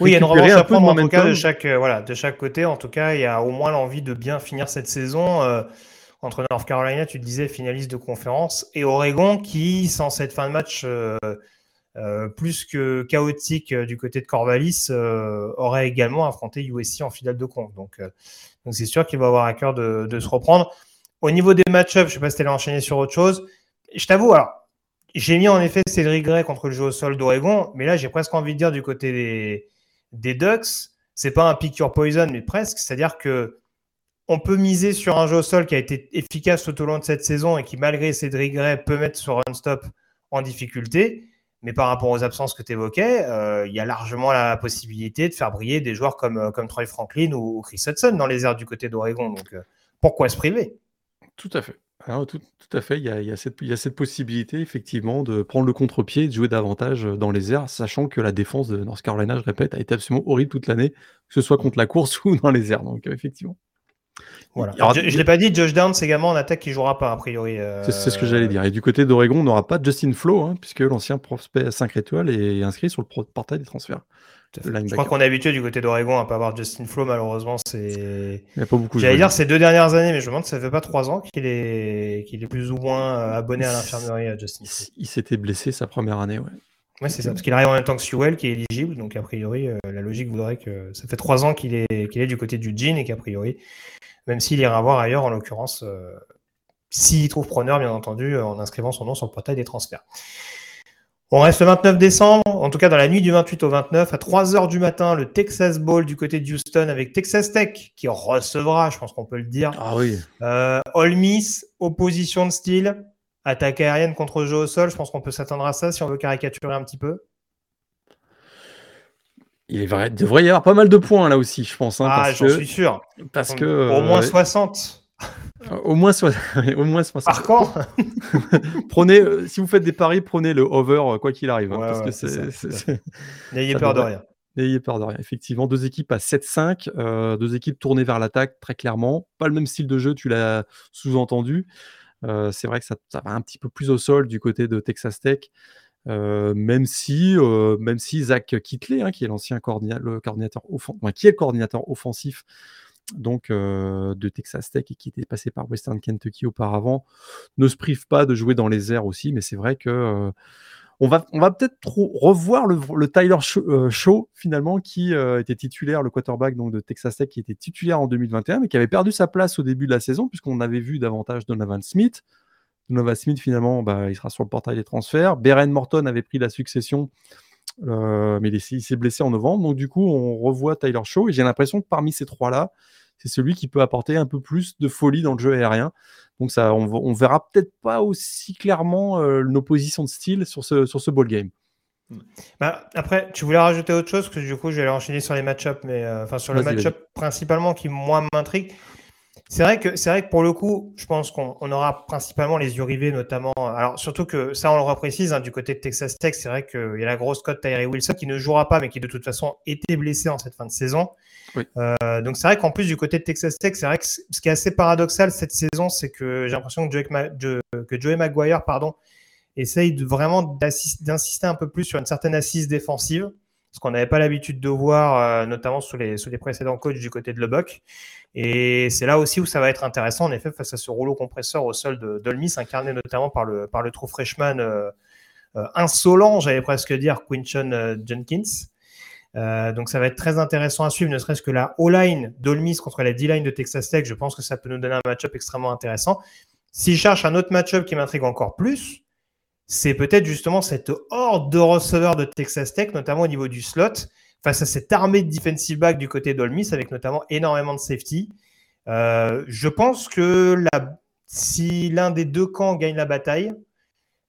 oui, il y a une revanche à prendre en tout cas de chaque, voilà, de chaque côté. En tout cas, il y a au moins l'envie de bien finir cette saison entre North Carolina, tu disais, finaliste de conférence, et Oregon qui, sans cette fin de match euh, euh, plus que chaotique euh, du côté de Corvallis, aurait également affronté USC en finale de conf. Donc, donc c'est sûr qu'il va avoir à cœur de, se reprendre. Au niveau des match-ups, je ne sais pas si tu allais enchaîner sur autre chose. Je t'avoue, alors, j'ai mis en effet Cédric Gray contre le jeu au sol d'Oregon, mais là, j'ai presque envie de dire du côté des, Ducks, c'est pas un pick your poison, mais presque. C'est-à-dire que on peut miser sur un jeu au sol qui a été efficace tout au long de cette saison et qui, malgré Cédric Gray, peut mettre sur run stop en difficulté. Mais par rapport aux absences que tu évoquais, euh, il y a largement la possibilité de faire briller des joueurs comme, euh, comme Troy Franklin ou, Chris Hudson dans les airs du côté d'Oregon. Donc, euh, pourquoi se priver? Tout à fait. Tout, à fait. Il y, a, cette, possibilité, effectivement, de prendre le contre-pied et de jouer davantage dans les airs, sachant que la défense de North Carolina, je répète, a été absolument horrible toute l'année, que ce soit contre la course ou dans les airs. Donc, effectivement. Voilà. je ne l'ai pas dit, Josh Downs également en attaque qui jouera pas, a priori. Euh, c'est ce que j'allais dire. Et du côté d'Oregon, on n'aura pas Justin Flo, hein, puisque l'ancien prospect 5 étoiles est inscrit sur le portail des transferts. Je crois qu'on est habitué du côté d'Oregon à pas avoir Justin Flo, malheureusement. C'est... Il n'y a pas beaucoup J'allais dire ces deux dernières années, mais je me demande, ça fait pas trois ans qu'il est, qu'il est plus ou moins euh, abonné à l'infirmerie à Justin Il s'était blessé sa première année, ouais. Ouais, c'est ça, parce qu'il arrive en même temps que Sewell qui est éligible, donc a priori, euh, la logique voudrait que ça fait trois ans qu'il est, qu'il est du côté du Jean et qu'a priori, même s'il ira voir ailleurs, en l'occurrence, euh, s'il trouve preneur, bien entendu, euh, en inscrivant son nom sur le portail des transferts. On reste le 29 décembre, en tout cas dans la nuit du 28 au 29, à 3h du matin, le Texas Bowl du côté de Houston avec Texas Tech qui recevra, je pense qu'on peut le dire. Ah oui. Euh, All Miss, opposition de style, attaque aérienne contre jeu au sol, je pense qu'on peut s'attendre à ça si on veut caricaturer un petit peu. Il devrait y avoir pas mal de points là aussi, je pense. Hein, ah, j'en suis sûr. Parce que, au moins 60. Euh, au moins, au moins 60. Par quand prenez, euh, si vous faites des paris, prenez le over euh, quoi qu'il arrive. Hein, N'ayez peur de rien. N'ayez peur de rien. Effectivement, deux équipes à 7-5, deux équipes tournées vers l'attaque très clairement. Pas le même style de jeu, tu l'as sous-entendu. c'est vrai que ça, ça, va un petit peu plus au sol du côté de Texas Tech. Même si, même si Zach Kitley, hein, qui est l'ancien coordinateur, qui est le coordinateur offensif donc euh, de Texas Tech et qui était passé par Western Kentucky auparavant, ne se prive pas de jouer dans les airs aussi. Mais c'est vrai que on va, on va peut-être revoir le, Tyler Shaw, finalement, qui était titulaire, le quarterback donc, de Texas Tech, qui était titulaire en 2021, mais qui avait perdu sa place au début de la saison, puisqu'on avait vu davantage Donovan Smith. Nova Smith, finalement, bah, il sera sur le portail des transferts. Beren Morton avait pris la succession, euh, mais il s'est blessé en novembre. Donc, du coup, on revoit Tyler Shaw. Et j'ai l'impression que parmi ces trois-là, c'est celui qui peut apporter un peu plus de folie dans le jeu aérien. Donc, ça, on, verra peut-être pas aussi clairement euh, nos positions de style sur ce, sur ce ball game. Bah, après, tu voulais rajouter autre chose, que du coup, j'allais enchaîner sur les match-ups, mais euh, enfin sur le match-up principalement qui, moi, m'intrigue. C'est vrai que c'est vrai que pour le coup, je pense qu'on aura principalement les yeux rivés, notamment. Alors surtout que ça, on le reprécise hein, du côté de Texas Tech, c'est vrai qu'il y a la grosse cote Tyree Wilson qui ne jouera pas, mais qui de toute façon était blessé en cette fin de saison. Euh, donc c'est vrai qu'en plus du côté de Texas Tech, c'est vrai que ce qui est assez paradoxal cette saison, c'est que j'ai l'impression que, que Joey Maguire, pardon, essaye de vraiment d'insister un peu plus sur une certaine assise défensive, ce qu'on n'avait pas l'habitude de voir, euh, notamment sous les, précédents coachs du côté de Lebock. Et c'est là aussi où ça va être intéressant, en effet, face à ce rouleau compresseur au sol de Dolmis, incarné notamment par le, par trou freshman euh, euh, insolent, j'allais presque dire, Quinton euh, Jenkins. donc ça va être très intéressant à suivre, ne serait-ce que la O-line d'Olmis contre la D-line de Texas Tech. Je pense que ça peut nous donner un match-up extrêmement intéressant. Si je cherche un autre match-up qui m'intrigue encore plus, c'est peut-être justement cette horde de receveurs de Texas Tech, notamment au niveau du slot face à cette armée de defensive back du côté d'Olmis, avec notamment énormément de safety. Euh, je pense que si l'un des deux camps gagne la bataille,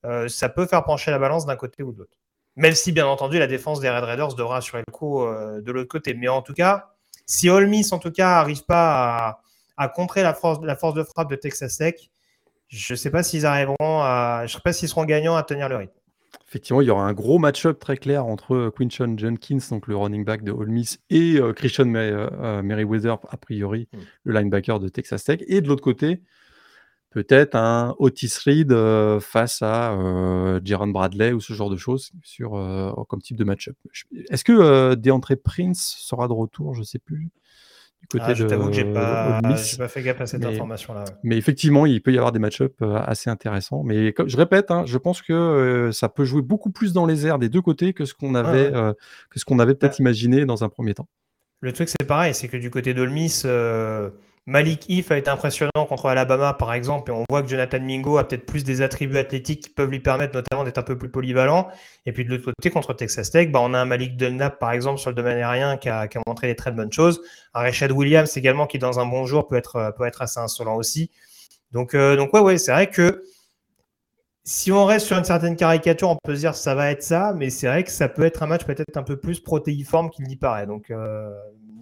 euh, ça peut faire pencher la balance d'un côté ou de l'autre. Même si, bien entendu, la défense des Red Raiders devra assurer le coup euh, de l'autre côté. Mais en tout cas, si Olmis, en tout cas, n'arrive pas à, contrer la force de frappe de Texas Tech, je ne sais pas s'ils arriveront à. Je ne sais pas s'ils seront gagnants à tenir le rythme. Effectivement, il y aura un gros match-up très clair entre Quinton Jenkins, donc le running back de Ole Miss, et Christian Merriweather, a priori, mm. le linebacker de Texas Tech. Et de l'autre côté, peut-être un Otis Reed euh, face à euh, Jaron Bradley ou ce genre de choses sur, euh, comme type de match-up. Est-ce que euh, DeAndre Prince sera de retour? Je ne sais plus. Du côté ah, je t'avoue que je n'ai pas, pas, fait gaffe à cette information-là. Mais effectivement, il peut y avoir des match-up assez intéressants. Mais comme, je répète, hein, je pense que ça peut jouer beaucoup plus dans les airs des deux côtés que ce qu'on avait, que ce qu'on avait peut-être imaginé dans un premier temps. Le truc, c'est pareil, c'est que du côté d'Olmis, Malik If a été impressionnant contre Alabama, par exemple, et on voit que Jonathan Mingo a peut-être plus des attributs athlétiques qui peuvent lui permettre notamment d'être un peu plus polyvalent. Et puis de l'autre côté, contre Texas Tech, bah, on a un Malik Dunlap, par exemple, sur le domaine aérien qui a, montré des très bonnes choses. Un Rashad Williams également, qui dans un bon jour peut être, peut être assez insolent aussi. Donc, euh, donc ouais, ouais, c'est vrai que si on reste sur une certaine caricature, on peut se dire que ça va être ça, mais c'est vrai que ça peut être un match peut-être un peu plus protéiforme qu'il n'y paraît. Donc, euh,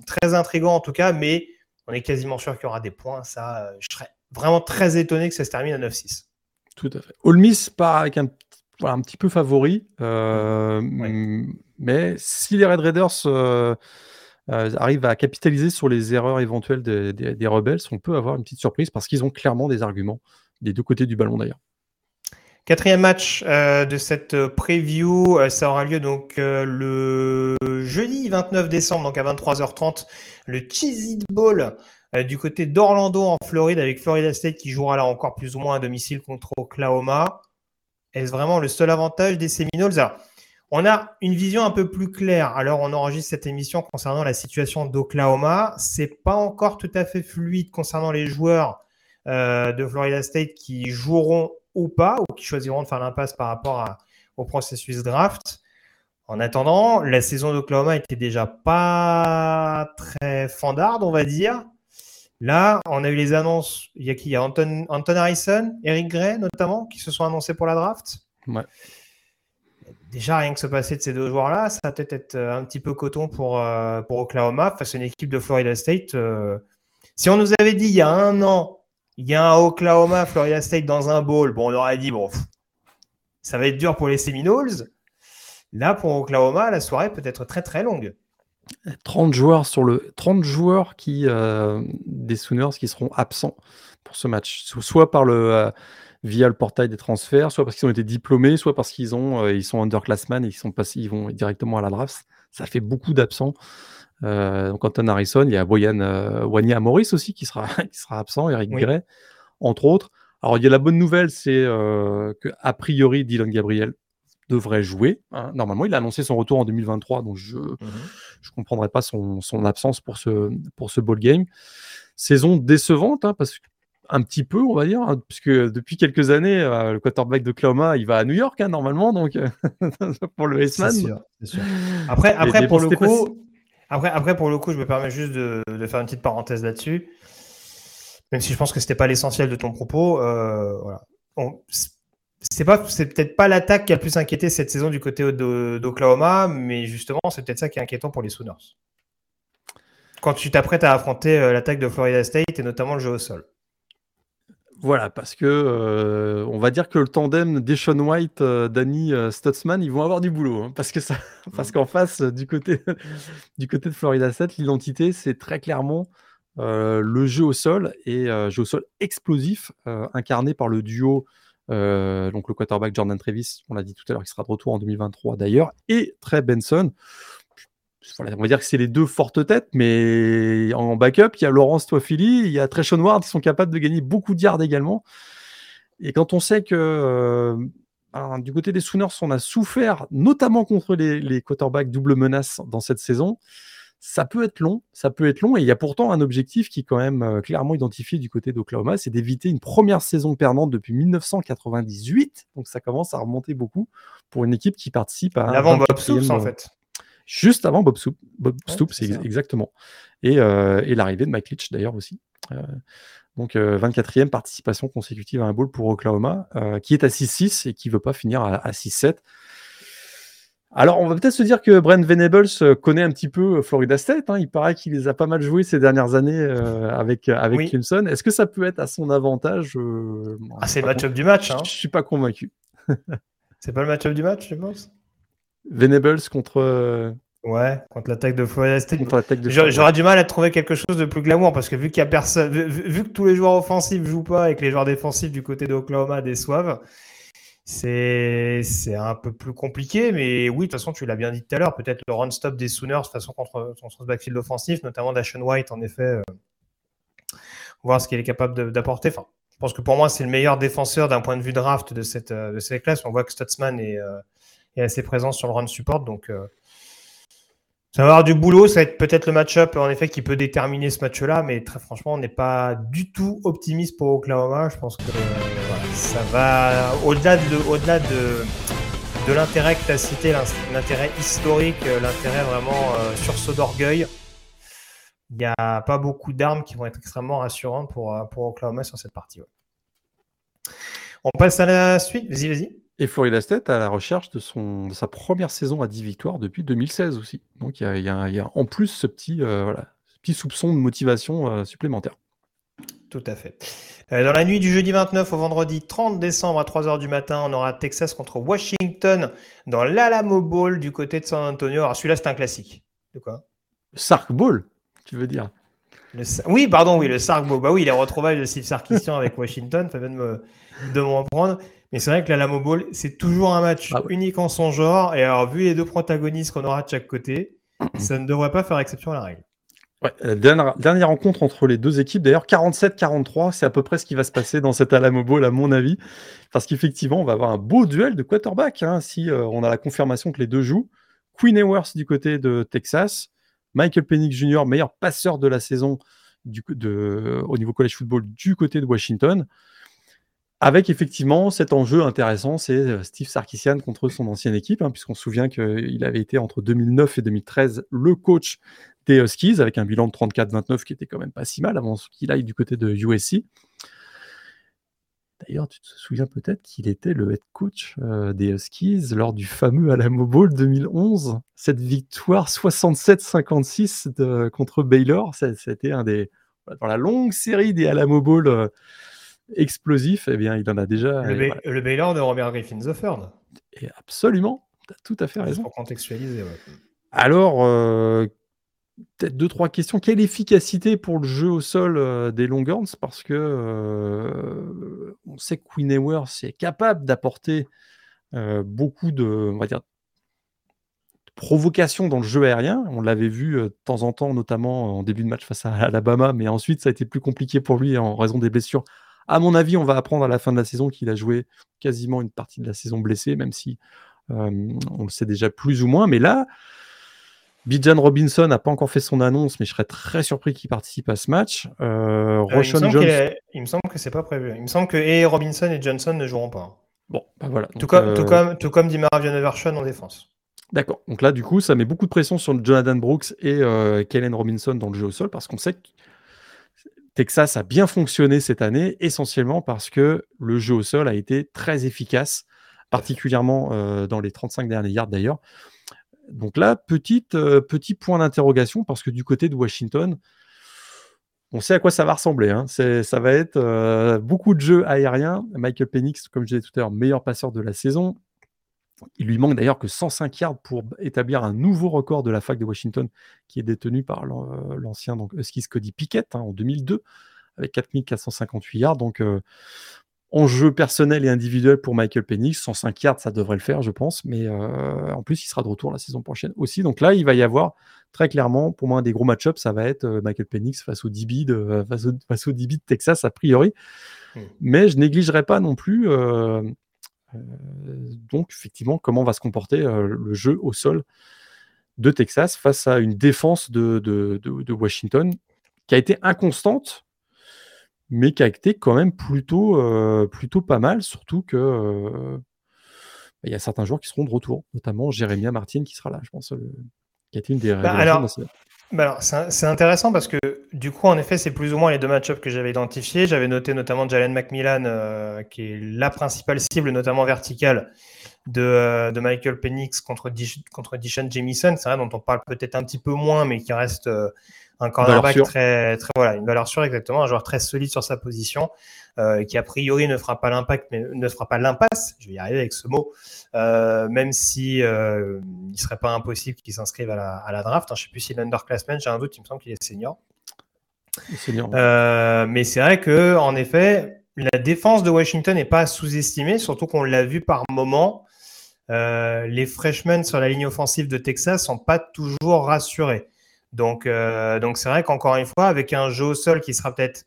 très intrigant en tout cas, mais on est quasiment sûr qu'il y aura des points. Ça, euh, je serais vraiment très étonné que ça se termine à 9-6. Tout à fait. Olmis part avec un, un petit peu favori. Euh, mais si les Red Raiders euh, arrivent à capitaliser sur les erreurs éventuelles des Rebels, on peut avoir une petite surprise parce qu'ils ont clairement des arguments des deux côtés du ballon d'ailleurs. Quatrième match de cette preview, ça aura lieu donc le jeudi 29 décembre, donc à 23h30, le Cheez It Bowl euh, du côté d'Orlando en Floride avec Florida State qui jouera là encore plus ou moins à domicile contre Oklahoma. Est-ce vraiment le seul avantage des Seminoles? On a une vision un peu plus claire. Alors, on enregistre cette émission concernant la situation d'Oklahoma. C'est pas encore tout à fait fluide concernant les joueurs euh, de Florida State qui joueront ou pas, ou qui choisiront de faire l'impasse par rapport au processus draft. En attendant, la saison d'Oklahoma était déjà pas très fandarde, on va dire. Là, on a eu les annonces. Il y a qui? Il y a Anton, Harrison, Eric Gray notamment, qui se sont annoncés pour la draft. Ouais. Déjà, rien que se passer de ces deux joueurs-là, ça va peut-être être un petit peu coton pour, euh, pour Oklahoma face à une équipe de Florida State. Euh. si on nous avait dit il y a un an, il y a un Oklahoma, Florida State dans un bowl, bon, on aurait dit, bon, ça va être dur pour les Seminoles. Là, pour Oklahoma, la soirée peut être très très longue. 30 joueurs sur le 30 joueurs qui euh, des Sooners qui seront absents pour ce match, soit par le euh, via le portail des transferts, soit parce qu'ils ont été diplômés, soit parce qu'ils ont euh, ils sont underclassmen et ils sont ils vont directement à la draft. Ça fait beaucoup d'absents. donc Anton Harrison, il y a Boyan Wanya Morris aussi qui sera qui sera absent, Eric Gray entre autres. Alors il y a la bonne nouvelle, c'est que a priori Dylan Gabriel devrait jouer. Hein. Normalement, il a annoncé son retour en 2023, donc je ne mmh comprendrai pas son, absence pour ce, pour ce ball game. Saison décevante, hein, parce que un petit peu, on va dire, hein, puisque depuis quelques années, euh, le quarterback de il va à New York, normalement, donc pour le S-Man. Après, après pour le coup, après, après, pour le coup, je me permets juste de, faire une petite parenthèse là-dessus. Même si je pense que c'était pas l'essentiel de ton propos, euh, voilà c'est pas, c'est peut-être pas l'attaque qui a le plus inquiété cette saison du côté d'Oklahoma, mais justement, c'est peut-être ça qui est inquiétant pour les Sooners. Quand tu t'apprêtes à affronter euh, l'attaque de Florida State et notamment le jeu au sol. Voilà, parce que euh, on va dire que le tandem Deshaun White, euh, Danny Stutzman, ils vont avoir du boulot, hein, parce que ça, parce qu'en face du côté du côté de Florida State, l'identité c'est très clairement le jeu au sol et jeu au sol explosif incarné par le duo euh, donc le quarterback Jordan Travis, on l'a dit tout à l'heure, qui sera de retour en 2023 d'ailleurs, et Trey Benson. On va dire que c'est les deux fortes têtes, mais en backup, il y a Laurence Toifili, il y a Treshon Ward qui sont capables de gagner beaucoup de yards également. Et quand on sait que euh, ben, du côté des Sooners, on a souffert notamment contre les, les quarterbacks double menace dans cette saison, ça peut être long, ça peut être long, et il y a pourtant un objectif qui est quand même euh, clairement identifié du côté d'Oklahoma, c'est d'éviter une première saison perdante depuis 1998, donc ça commence à remonter beaucoup pour une équipe qui participe à... Avant Bob Stoops, en fait. Juste avant Bob, Stoops, Bob Stoops exactement. Euh, et, l'arrivée de Mike Leach d'ailleurs aussi. Euh, donc 24e participation consécutive à un bowl pour Oklahoma, qui est à 6-6 et qui ne veut pas finir à, à 6-7. Alors, on va peut-être se dire que Brent Venables euh, connaît un petit peu euh, Florida State. Hein. Il paraît qu'il les a pas mal joués ces dernières années euh, avec, avec Clemson. Est-ce que ça peut être à son avantage ah, C'est le match-up du match. Hein. Je ne suis pas convaincu. C'est pas le match-up du match, je pense Venables contre. Ouais, contre l'attaque de Forest. J'aurais du mal à trouver quelque chose de plus glamour parce que vu qu'il y a personne, vu, que tous les joueurs offensifs jouent pas et que les joueurs défensifs du côté d'Oklahoma déçoivent, c'est c'est un peu plus compliqué. Mais oui, de toute façon, tu l'as bien dit tout à l'heure, peut-être le run-stop des Sooners de façon contre, son backfield offensif, notamment d'Ashen White, en effet, euh, voir ce qu'il est capable d'apporter. Enfin, je pense que pour moi, c'est le meilleur défenseur d'un point de vue draft de cette, euh, de cette classe. On voit que Stutzman est, euh, est assez présent sur le run support, donc. Ça va avoir du boulot, ça va être peut-être le match-up en effet qui peut déterminer ce match-là, mais très franchement, on n'est pas du tout optimiste pour Oklahoma. Je pense que ça va au-delà de, au-delà de, de l'intérêt que tu as cité, l'intérêt historique, l'intérêt vraiment euh, sur ce d'orgueil. Il n'y a pas beaucoup d'armes qui vont être extrêmement rassurantes pour, euh, pour Oklahoma sur cette partie. On passe à la suite. Vas-y, vas-y. Et Florida State à la recherche de, son, sa première saison à 10 victoires depuis 2016 aussi. Donc il y a, en plus ce petit, euh, petit soupçon de motivation euh, supplémentaire. Tout à fait. Euh, dans la nuit du jeudi 29 au vendredi 30 décembre à 3h du matin, on aura Texas contre Washington dans l'Alamo Bowl du côté de San Antonio. Alors celui-là, c'est un classique. De quoi? Sark Bowl, tu veux dire? Oui, pardon, oui, le Sark Bowl. Bah oui, les retrouvailles de Steve Sarkisian avec Washington, ça vient de me, de m'en prendre. Mais c'est vrai que la Lamo Ball, c'est toujours un match ah unique en son genre. Et alors, vu les deux protagonistes qu'on aura de chaque côté, ça ne devrait pas faire exception à la règle. Ouais, dernière, rencontre entre les deux équipes, d'ailleurs 47-43, c'est à peu près ce qui va se passer dans cette Alamo Bowl à mon avis, parce qu'effectivement on va avoir un beau duel de quarterback hein, si euh, on a la confirmation que les deux jouent. Queen Ewers du côté de Texas, Michael Penix Jr., meilleur passeur de la saison du, de, au niveau college football du côté de Washington. Avec effectivement cet enjeu intéressant, c'est euh, Steve Sarkisian contre son ancienne équipe, hein, puisqu'on se souvient qu'il avait été entre 2009 et 2013 le coach des Huskies, avec un bilan de 34-29 qui était quand même pas si mal avant qu'il aille du côté de USC. D'ailleurs, tu te souviens peut-être qu'il était le head coach euh, des Huskies lors du fameux Alamo Bowl 2011. Cette victoire 67-56 contre Baylor, c'était un des dans la longue série des Alamo Bowl euh, explosif, eh bien, il en a déjà. Le, Baylor de Robert Griffin The Third. Et absolument, tu as tout à fait raison. Pour contextualiser, Alors, euh, peut-être deux, trois questions. Quelle efficacité pour le jeu au sol euh, des Longhorns? Parce que euh, on sait que Queen Ewers est capable d'apporter beaucoup de, on va dire, provocation dans le jeu aérien. On l'avait vu de temps en temps, notamment en début de match face à Alabama, mais ensuite ça a été plus compliqué pour lui en raison des blessures à mon avis, on va apprendre à la fin de la saison qu'il a joué quasiment une partie de la saison blessé, même si euh, on le sait déjà plus ou moins. Mais là, Bijan Robinson n'a pas encore fait son annonce, mais je serais très surpris qu'il participe à ce match. Euh, euh, il, me Jones... il, me semble que c'est pas prévu. Il me semble que et Robinson et Johnson ne joueront pas. Bon, bah voilà. tout, comme, tout, comme, tout comme en défense. D'accord. Donc là, du coup, ça met beaucoup de pression sur Jonathan Brooks et Kellen Robinson dans le jeu au sol parce qu'on sait que Texas a bien fonctionné cette année, essentiellement parce que le jeu au sol a été très efficace, particulièrement euh, dans les 35 derniers yards d'ailleurs. Donc là, petite, euh, petit point d'interrogation, parce que du côté de Washington, on sait à quoi ça va ressembler. Hein. Ça va être euh, beaucoup de jeux aériens. Michael Penix, comme je disais tout à l'heure, meilleur passeur de la saison. Il lui manque d'ailleurs que 105 yards pour établir un nouveau record de la fac de Washington qui est détenu par l'ancien donc Huskies Cody Pickett hein, en 2002 avec 4458 yards. Donc euh, en jeu personnel et individuel pour Michael Penix, 105 yards, ça devrait le faire, je pense. Mais euh, en plus, il sera de retour la saison prochaine aussi. Donc là, il va y avoir très clairement, pour moi, un des gros match-ups, ça va être euh, Michael Penix face au DB de, face au, DB de Texas, a priori. Hmm. Mais je négligerai pas non plus euh, donc, effectivement, comment va se comporter euh, le jeu au sol de Texas face à une défense de, Washington qui a été inconstante, mais qui a été quand même plutôt, euh, plutôt pas mal, surtout que bah, il y a certains joueurs qui seront de retour, notamment Jérémy Martin qui sera là, je pense, qui a été une des bah, alors, bah, c'est intéressant parce que du coup, en effet, c'est plus ou moins les deux match-ups que j'avais identifiés. J'avais noté notamment Jalen McMillan, euh, qui est la principale cible, notamment verticale, de, Michael Penix contre, contre Dishon Jamison, c'est vrai, dont on parle peut-être un petit peu moins, mais qui reste un cornerback très, très, voilà, une valeur sûre exactement, un joueur très solide sur sa position, euh, qui a priori ne fera pas l'impact, mais ne fera pas l'impasse. Je vais y arriver avec ce mot, euh, même si euh, il serait pas impossible qu'il s'inscrive à la, à la, draft. Hein, je sais plus s'il est underclassman, j'ai un doute, il me semble qu'il est senior. senior euh, mais c'est vrai que en effet, la défense de Washington n'est pas sous-estimée, surtout qu'on l'a vu par moment. Euh, les freshmen sur la ligne offensive de Texas sont pas toujours rassurés. Donc, euh, donc c'est vrai qu'encore une fois, avec un jeu au sol qui sera peut-être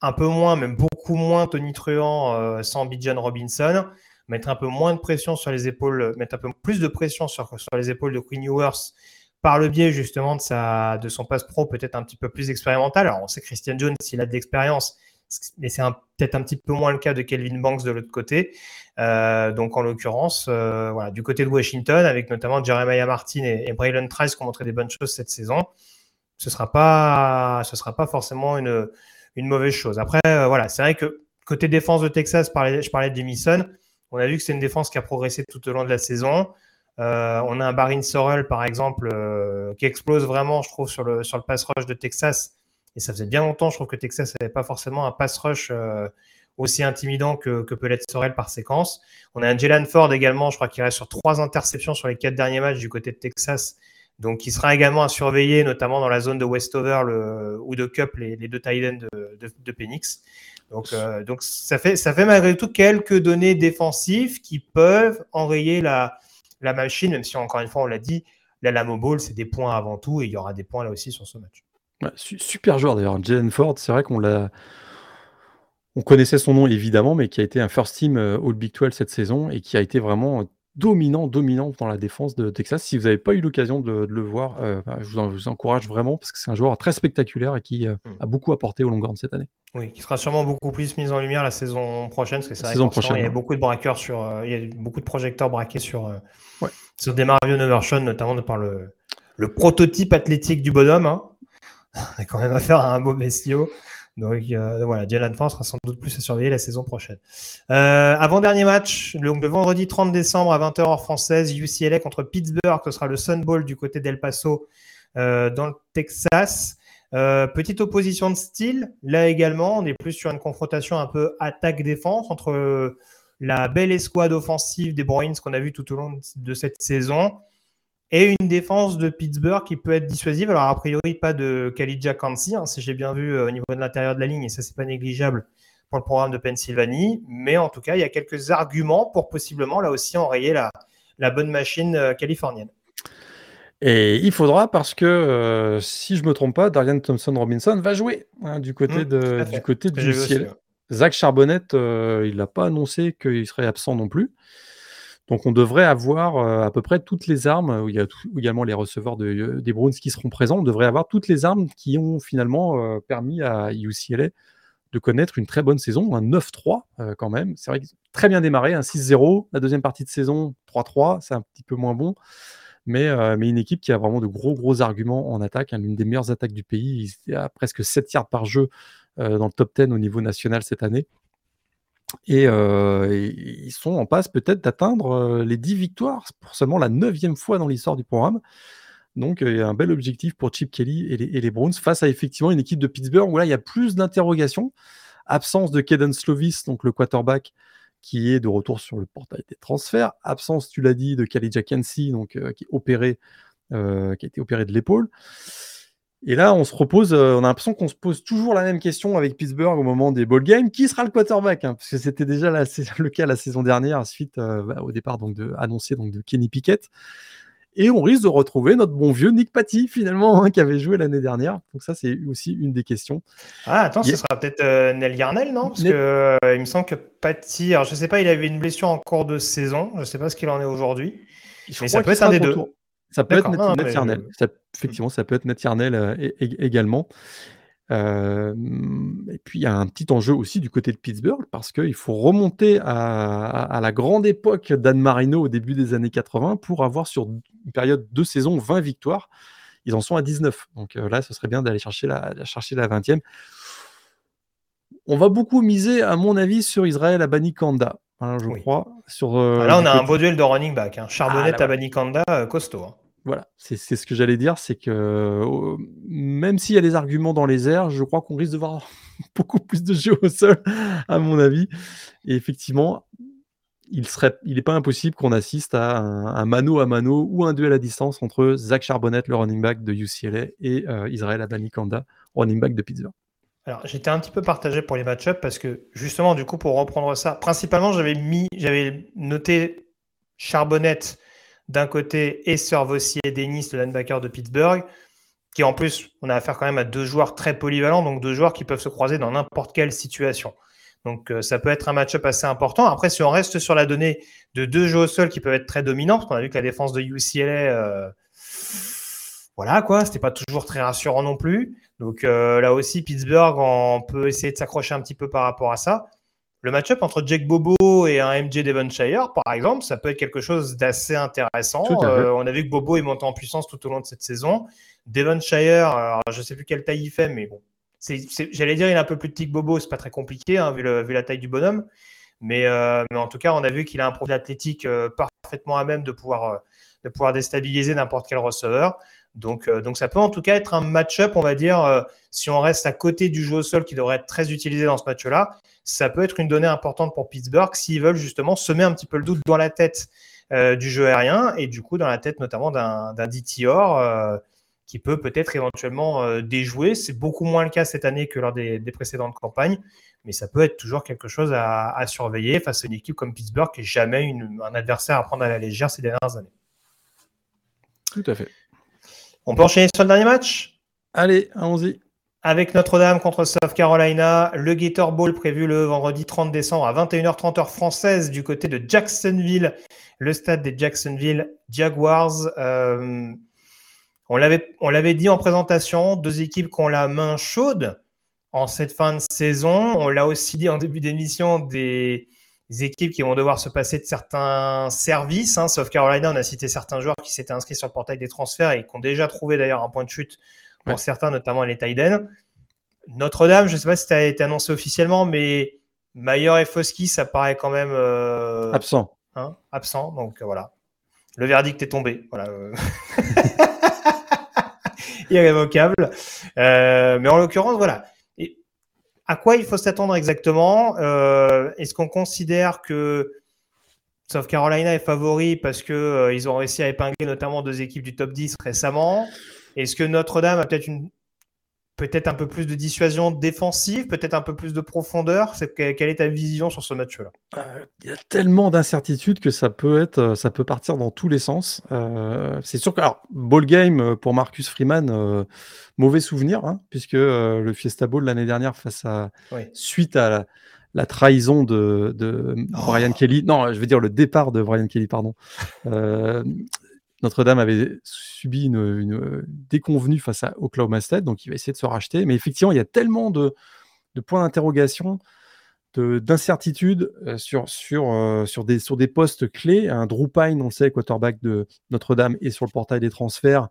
un peu moins, même beaucoup moins tonitruant euh, sans Bijan Robinson, mettre un peu moins de pression sur les épaules, mettre un peu plus de pression sur, les épaules de Queen Ewers par le biais justement de, sa, de son passe pro peut-être un petit peu plus expérimental. Alors on sait Christian Jones, s'il a de l'expérience, mais c'est peut-être un petit peu moins le cas de Kelvin Banks de l'autre côté. Euh, donc en l'occurrence, euh, voilà, du côté de Washington, avec notamment Jeremiah Martin et, Braylon Trice qui ont montré des bonnes choses cette saison, ce sera sera pas forcément une, une mauvaise chose. Après, euh, voilà, c'est vrai que côté défense de Texas, je parlais, je de Jamison, on a vu que c'est une défense qui a progressé tout au long de la saison. on a un Barin Sorrell, par exemple, qui explose vraiment, je trouve, sur le, sur le pass rush de Texas et ça faisait bien longtemps, je trouve que Texas n'avait pas forcément un pass rush aussi intimidant que, peut l'être Sorel par séquence. On a un Jalen Ford également, je crois qu'il reste sur trois interceptions sur les quatre derniers matchs du côté de Texas. Donc, il sera également à surveiller, notamment dans la zone de Westover le, ou de Cup, les, deux tight ends de, de, Penix. Donc, euh, donc ça, fait, ça fait malgré tout quelques données défensives qui peuvent enrayer la, la machine, même si encore une fois, on l'a dit, la Lamo Ball, c'est des points avant tout et il y aura des points là aussi sur ce match super joueur d'ailleurs, Jalen Ford, c'est vrai qu'on l'a on connaissait son nom évidemment, mais qui a été un first team, euh, All Big 12 cette saison et qui a été vraiment, dominant, dominant dans la défense de Texas. Si vous n'avez pas eu l'occasion de le voir, euh, bah, je vous encourage vraiment parce que c'est un joueur très spectaculaire et qui, euh, mmh. a beaucoup apporté au Longhorn cette année. Oui, qui sera sûrement beaucoup plus mis en lumière la saison prochaine parce que c'est vrai prochaine, il y a beaucoup de braqueurs sur, il y a beaucoup de projecteurs braqués sur, sur des Mario Nevershon, notamment par le le prototype athlétique du bonhomme, hein on a quand même affaire à un beau bestiau. Donc euh, voilà, Jalen Ford sera sans doute plus à surveiller la saison prochaine. Euh, avant-dernier match, le, vendredi 30 décembre à 20h heure française, UCLA contre Pittsburgh, ce sera le Sun Bowl du côté d'El Paso euh, dans le Texas. petite opposition de style, là également, on est plus sur une confrontation un peu attaque-défense entre la belle escouade offensive des Bruins qu'on a vu tout au long de cette saison et une défense de Pittsburgh qui peut être dissuasive. Alors, a priori, pas de Khalidja Kansi, hein, si j'ai bien vu euh, au niveau de l'intérieur de la ligne, et ça, c'est pas négligeable pour le programme de Pennsylvanie. Mais en tout cas, il y a quelques arguments pour possiblement, là aussi, enrayer la, la bonne machine euh, californienne. Et il faudra parce que, euh, si je me trompe pas, Darian Thompson-Robinson va jouer hein, du côté, mmh, de, du côté du ciel. Zach Charbonnet, il n'a pas annoncé qu'il serait absent non plus. Donc on devrait avoir euh, à peu près toutes les armes, où il y a également les receveurs euh, des Browns qui seront présents, on devrait avoir toutes les armes qui ont finalement euh, permis à UCLA de connaître une très bonne saison, un 9-3 quand même. C'est vrai que très bien démarré, un 6-0, la deuxième partie de saison 3-3, c'est un petit peu moins bon, mais, une équipe qui a vraiment de gros gros arguments en attaque, hein, l'une des meilleures attaques du pays, il à presque 7 yards par jeu dans le top 10 au niveau national cette année. Euh, et, ils sont en passe peut-être d'atteindre euh, les 10 victoires pour seulement la neuvième fois dans l'histoire du programme. Donc euh, il y a un bel objectif pour Chip Kelly et les, Browns face à effectivement une équipe de Pittsburgh où là il y a plus d'interrogations. Absence de Kaden Slovis, donc le quarterback qui est de retour sur le portail des transferts. Absence, tu l'as dit, de Khalid Kensi, donc qui qui a été opéré de l'épaule. Et là, on se repose, euh, on a l'impression qu'on se pose toujours la même question avec Pittsburgh au moment des ball games. Qui sera le quarterback hein? Parce que c'était déjà le cas la saison dernière, suite euh, bah, au départ donc de, annoncé donc, de Kenny Pickett. Et on risque de retrouver notre bon vieux Nick Patty, finalement, hein, qui avait joué l'année dernière. Donc ça, c'est aussi une des questions. Ah, attends, ce sera peut-être euh, Nel Garnell, non? Parce que il me semble que Patty, alors je sais pas, il avait une blessure en cours de saison. Je sais pas ce qu'il en est aujourd'hui. Mais ça peut être un des deux. Ça peut être Net, effectivement, ça peut être Net également. Euh, et puis il y a un petit enjeu aussi du côté de Pittsburgh parce qu'il faut remonter à, la grande époque d'Anne Marino au début des années 80 pour avoir sur une période de saison 20 victoires. Ils en sont à 19. Donc euh, là, ce serait bien d'aller chercher la, chercher la 20e. On va beaucoup miser, à mon avis, sur Israël Abani Kanda. hein, je crois. Sur, ah, là, on a un beau duel de running back. Hein. Charbonnet, ah, Tabanikanda, costaud. Hein. Voilà, c'est ce que j'allais dire, c'est que même s'il y a des arguments dans les airs, je crois qu'on risque de voir beaucoup plus de jeux au sol, à mon avis. Et effectivement, il serait, il n'est pas impossible qu'on assiste à un, mano à mano ou un duel à distance entre Zach Charbonnet, le running back de UCLA, et euh, Israël Abanikanda, running back de Pittsburgh. Alors, j'étais un petit peu partagé pour les match-ups parce que justement, du coup, pour reprendre ça, principalement, j'avais mis, j'avais noté Charbonnet d'un côté et Servossier Denis, le linebacker de Pittsburgh, qui en plus, on a affaire quand même à deux joueurs très polyvalents, donc deux joueurs qui peuvent se croiser dans n'importe quelle situation. Donc euh, ça peut être un match-up assez important. Après, si on reste sur la donnée de deux jeux au sol qui peuvent être très dominants, parce qu'on a vu que la défense de UCLA, euh, voilà quoi, c'était pas toujours très rassurant non plus. Donc euh, là aussi, Pittsburgh, on peut essayer de s'accrocher un petit peu par rapport à ça. Le match-up entre Jake Bobo et un MJ Devonshire, par exemple, ça peut être quelque chose d'assez intéressant. on a vu que Bobo est monté en puissance tout au long de cette saison. Devonshire, alors, je ne sais plus quelle taille il fait, mais bon, J'allais dire, il est un peu plus petit que Bobo, c'est pas très compliqué hein, vu, la taille du bonhomme. Euh, mais, en tout cas, on a vu qu'il a un profil athlétique euh, parfaitement à même de pouvoir, euh, de pouvoir déstabiliser n'importe quel receveur. Donc, donc ça peut en tout cas être un match-up, on va dire, si on reste à côté du jeu au sol qui devrait être très utilisé dans ce match-là, ça peut être une donnée importante pour Pittsburgh s'ils veulent justement semer un petit peu le doute dans la tête du jeu aérien et du coup dans la tête notamment d'un DTR qui peut peut-être éventuellement euh, déjouer. C'est beaucoup moins le cas cette année que lors des, précédentes campagnes, mais ça peut être toujours quelque chose à, surveiller face à une équipe comme Pittsburgh qui n'est jamais un adversaire à prendre à la légère ces dernières années. Tout à fait. On peut enchaîner sur le dernier match? Allez, allons-y. Avec Notre-Dame contre South Carolina, le Gator Bowl prévu le vendredi 30 décembre à 21h30 heure française du côté de Jacksonville, le stade des Jacksonville Jaguars. Euh, on l'avait dit en présentation, deux équipes qui ont la main chaude en cette fin de saison. On l'a aussi dit en début d'émission, des, équipes qui vont devoir se passer de certains services. Hein. Sauf Carolina, on a cité certains joueurs qui s'étaient inscrits sur le portail des transferts et qui ont déjà trouvé d'ailleurs un point de chute pour certains, notamment les Tiden. Notre-Dame, je ne sais pas si ça a été annoncé officiellement, mais Mayer et Foski, ça paraît quand même euh, absent. Hein, absent. Donc voilà, le verdict est tombé. Voilà. irrévocable. Euh, mais en l'occurrence, voilà. À quoi il faut s'attendre exactement euh, Est-ce qu'on considère que South Carolina est favori parce qu'ils euh, ont réussi à épingler notamment deux équipes du top 10 récemment Est-ce que Notre-Dame a peut-être une peut-être un peu plus de dissuasion défensive, peut-être un peu plus de profondeur. quelle est ta vision sur ce match-là? Euh, Il y a tellement d'incertitudes que ça peut être, euh, ça peut partir dans tous les sens. Euh, c'est sûr que alors, ball game pour Marcus Freeman, mauvais souvenir, hein, puisque le Fiesta Bowl l'année dernière face à suite à la, trahison de, oh. Brian Kelly, non, je veux dire le départ de Brian Kelly, pardon. Notre-Dame avait subi une, déconvenue face à Oklahoma State, donc il va essayer de se racheter. Mais effectivement, il y a tellement de, points d'interrogation, d'incertitudes euh, euh, sur des postes clés. Un Drew Pine, on le sait, quarterback de Notre-Dame, est sur le portail des transferts.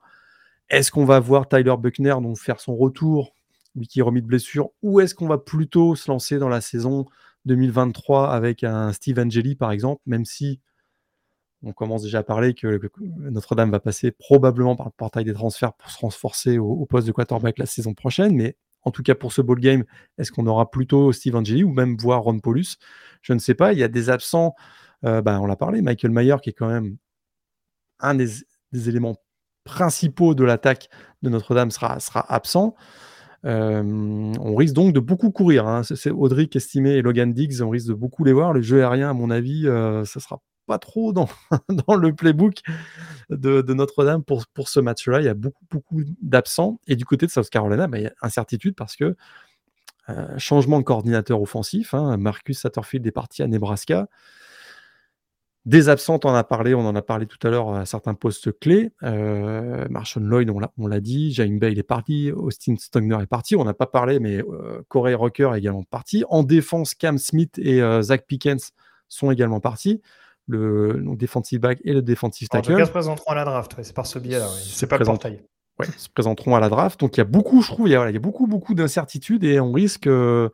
Est-ce qu'on va voir Tyler Buckner donc, faire son retour, lui qui est remis de blessure, ou est-ce qu'on va plutôt se lancer dans la saison 2023 avec un Steve Angeli, par exemple, même si on commence déjà à parler que, Notre-Dame va passer probablement par le portail des transferts pour se renforcer au, poste de quarterback la saison prochaine. Mais en tout cas, pour ce ball game, est-ce qu'on aura plutôt Steve Angeli ou même voir Ron Paulus? Je ne sais pas. Il y a des absents. Euh, bah, on l'a parlé, Michael Mayer, qui est quand même un des, éléments principaux de l'attaque de Notre-Dame, sera, sera absent. Euh, on risque donc de beaucoup courir. Hein. C'est Audrey estimé et Logan Diggs, on risque de beaucoup les voir. Le jeu aérien, à mon avis, ça euh, sera pas trop dans, le playbook de, Notre-Dame pour, pour ce match-là. Il y a beaucoup, beaucoup d'absents. Et du côté de South Carolina, bah, il y a incertitude parce que euh, changement de coordinateur offensif. Hein, Marcus Satterfield est parti à Nebraska. Des absents, on en a parlé, on en a parlé tout à l'heure à certains postes clés. Euh, Marshall Lloyd, on l'a dit, Jaime Bay est parti, Austin Stogner est parti, on n'a pas parlé, mais euh, Corey Rocker est également parti. En défense, Cam Smith et euh, Zach Pickens sont également partis le defensive back et le defensive tackle. En tout cas, se présenteront à la draft, c'est par ce biais-là, c'est pas le portail. Ouais, se présenteront à la draft. Donc il y a beaucoup, je trouve, il y a, il y a beaucoup, beaucoup d'incertitudes et on risque, euh,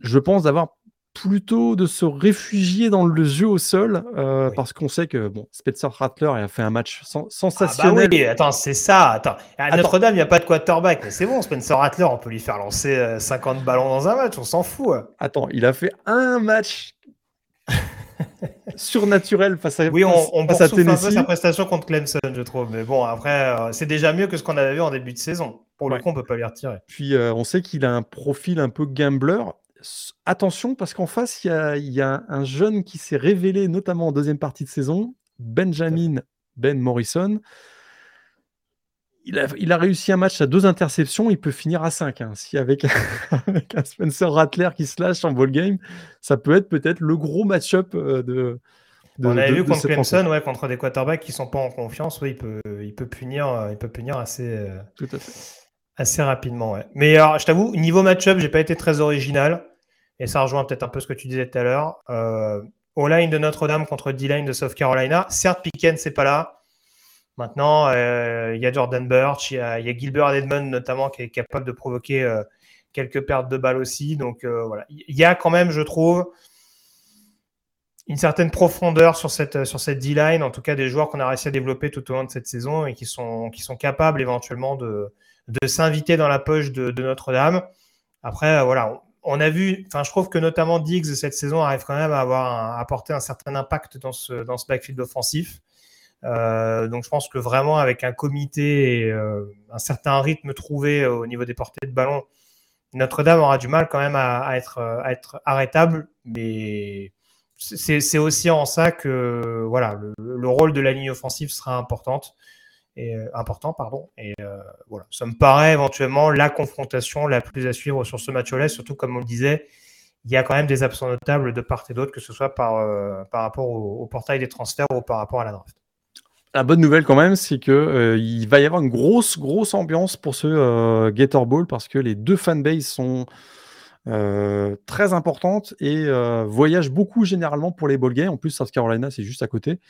je pense, d'avoir plutôt de se réfugier dans le jeu au sol euh, parce qu'on sait que bon, Spencer Rattler a fait un match sensationnel. Ah bah oui, attends, c'est ça. Attends. À Notre-Dame, il n'y a pas de quarterback, mais c'est bon, Spencer Rattler, on peut lui faire lancer 50 ballons dans un match, on s'en fout. Attends, il a fait un match surnaturel face à Oui, on, on face à un peu sa prestation contre Clemson, je trouve. Mais bon, après, c'est déjà mieux que ce qu'on avait vu en début de saison. Pour le coup, on peut pas lui retirer. Puis, on sait qu'il a un profil un peu gambler attention parce qu'en face, il y a, un jeune qui s'est révélé, notamment en deuxième partie de saison, Benjamin Ben Morrison. Il a, réussi un match à deux interceptions, il peut finir à 5. Hein. Si avec, un Spencer Rattler qui se lâche en ball game, ça peut être peut-être le gros match-up euh, de, On avait vu contre Clemson, ouais, contre des quarterbacks qui sont pas en confiance, il peut, il peut punir, euh, il peut punir assez. Euh, Tout à fait. Assez rapidement, ouais. Mais alors, je t'avoue, niveau match-up, j'ai pas été très original. Et ça rejoint peut-être un peu ce que tu disais tout à l'heure. Euh, line de Notre-Dame contre D-line de South Carolina. Certes, Pickens, c'est pas là. Maintenant, euh, il y a Jordan Birch, il y a, Gilbert Edmond notamment qui est capable de provoquer euh, quelques pertes de balles aussi. Donc euh, voilà, il y a quand même, je trouve, une certaine profondeur sur cette, sur cette D-line, en tout cas des joueurs qu'on a réussi à développer tout au long de cette saison et qui sont, qui sont capables éventuellement de, de s'inviter dans la poche de, Notre-Dame. Après, voilà, on a vu, enfin, je trouve que notamment Diggs cette saison arrive quand même à avoir apporté un certain impact dans ce, dans ce backfield offensif. Euh, donc, je pense que vraiment, avec un comité et euh, un certain rythme trouvé au niveau des portées de ballon, Notre-Dame aura du mal quand même à, être, à être arrêtable. Mais c'est aussi en ça que voilà, le, rôle de la ligne offensive sera importante et, euh, important. Pardon, et voilà, ça me paraît éventuellement la confrontation la plus à suivre sur ce match-là, surtout comme on le disait, il y a quand même des absents notables de part et d'autre, que ce soit par, par rapport au, portail des transferts ou par rapport à la draft. La bonne nouvelle quand même, c'est que il va y avoir une grosse, grosse ambiance pour ce Gator Ball parce que les deux fanbases sont très importantes et voyagent beaucoup généralement pour les games. En plus, South Carolina, c'est juste à côté.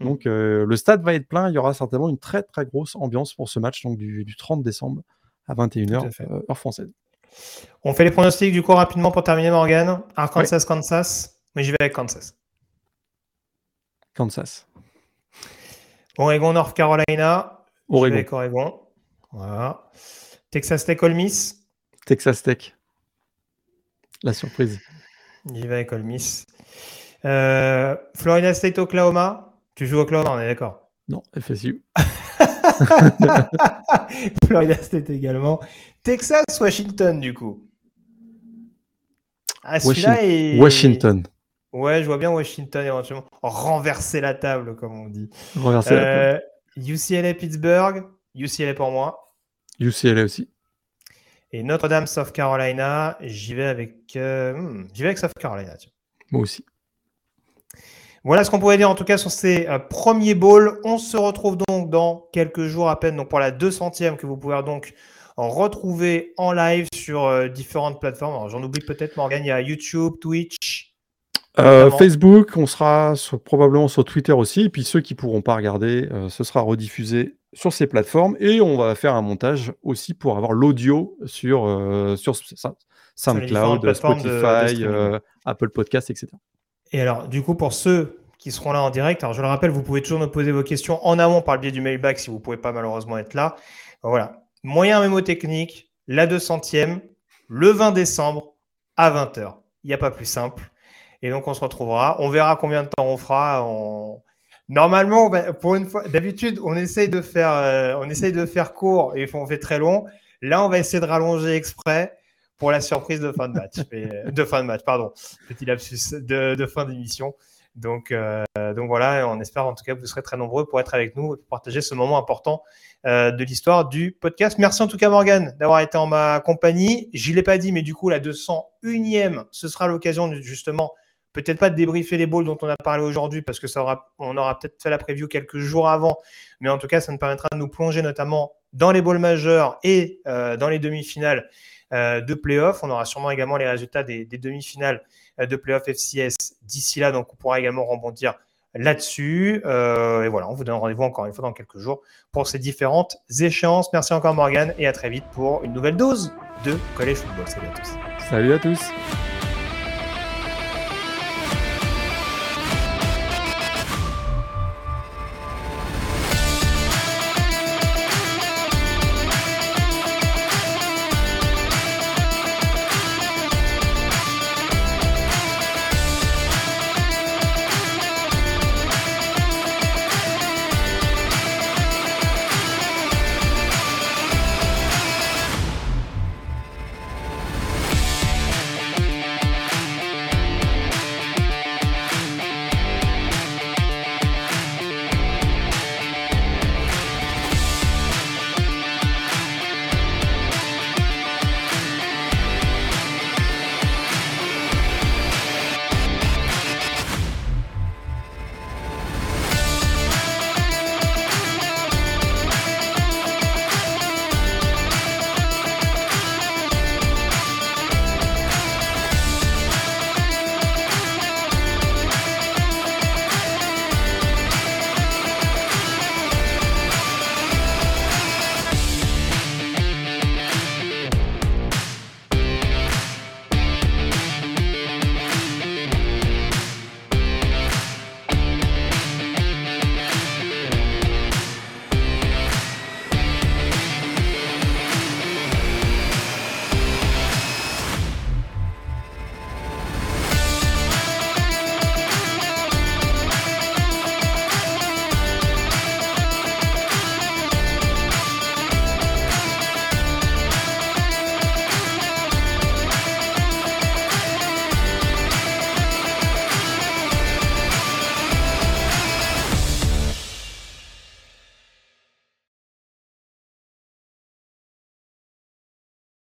Mmh. Donc euh, le stade va être plein. Il y aura certainement une très très grosse ambiance pour ce match donc du, 30 décembre à 21h euh, heure française. On fait les pronostics du coup rapidement pour terminer Morgan. Arkansas, Kansas. Mais j'y vais avec Kansas. Kansas. Oregon, North Carolina. Oregon. Avec Oregon. Voilà. Texas Tech, Ole Miss. Texas Tech. La surprise. J'y vais avec Ole Miss. Euh, Florida State, Oklahoma. Tu joues Oklahoma, on est d'accord Non, FSU. Florida State également. Texas, Washington, du coup. Ah, Washington. Washington. Ouais, je vois bien Washington éventuellement renverser la table, comme on dit. Renverser la table. UCLA, euh, Pittsburgh. UCLA pour moi. UCLA aussi. Et Notre-Dame, South Carolina. J'y vais avec. Euh, hmm, j'y vais avec South Carolina. Moi aussi. Voilà ce qu'on pourrait dire en tout cas sur ces euh, premiers balls. On se retrouve donc dans quelques jours à peine donc pour la 200e que vous pouvez donc retrouver en live sur différentes plateformes. J'en oublie peut-être Morgan, il y a YouTube, Twitch. Euh, Facebook, on sera probablement sur Twitter aussi. Et puis ceux qui ne pourront pas regarder, ce sera rediffusé sur ces plateformes. Et on va faire un montage aussi pour avoir l'audio sur, sur SoundCloud, Spotify, Apple Podcasts, etc. Et alors, du coup, pour ceux qui seront là en direct, alors je le rappelle, vous pouvez toujours nous poser vos questions en amont par le biais du mailback si vous ne pouvez pas malheureusement être là. Voilà. Moyen mémotechnique, la 200e, le 20 décembre à 20h. Il n'y a pas plus simple. Et donc, on se retrouvera. On verra combien de temps on fera. Normalement, pour une fois, d'habitude, on essaye de faire, euh, on essaye de faire court et on fait très long. Là, on va essayer de rallonger exprès pour la surprise de fin de match. de fin de match, pardon. Petit lapsus de, fin d'émission. Donc, euh, donc voilà, on espère en tout cas que vous serez très nombreux pour être avec nous et partager ce moment important euh, de l'histoire du podcast. Merci en tout cas Morgan d'avoir été en ma compagnie. Je ne l'ai pas dit, mais du coup la 201e, ce sera l'occasion justement peut-être pas débriefer les balls dont on a parlé aujourd'hui parce que ça aura, on aura peut-être fait la preview quelques jours avant, mais en tout cas ça nous permettra de nous plonger notamment dans les balls majeurs et euh, dans les demi-finales euh, de playoffs. On aura sûrement également les résultats des, demi-finales euh, de playoffs FCS d'ici là, donc on pourra également rebondir là-dessus. Et voilà, on vous donne rendez-vous encore une fois dans quelques jours pour ces différentes échéances. Merci encore Morgan et à très vite pour une nouvelle dose de Collège Football. Salut à tous. Salut à tous.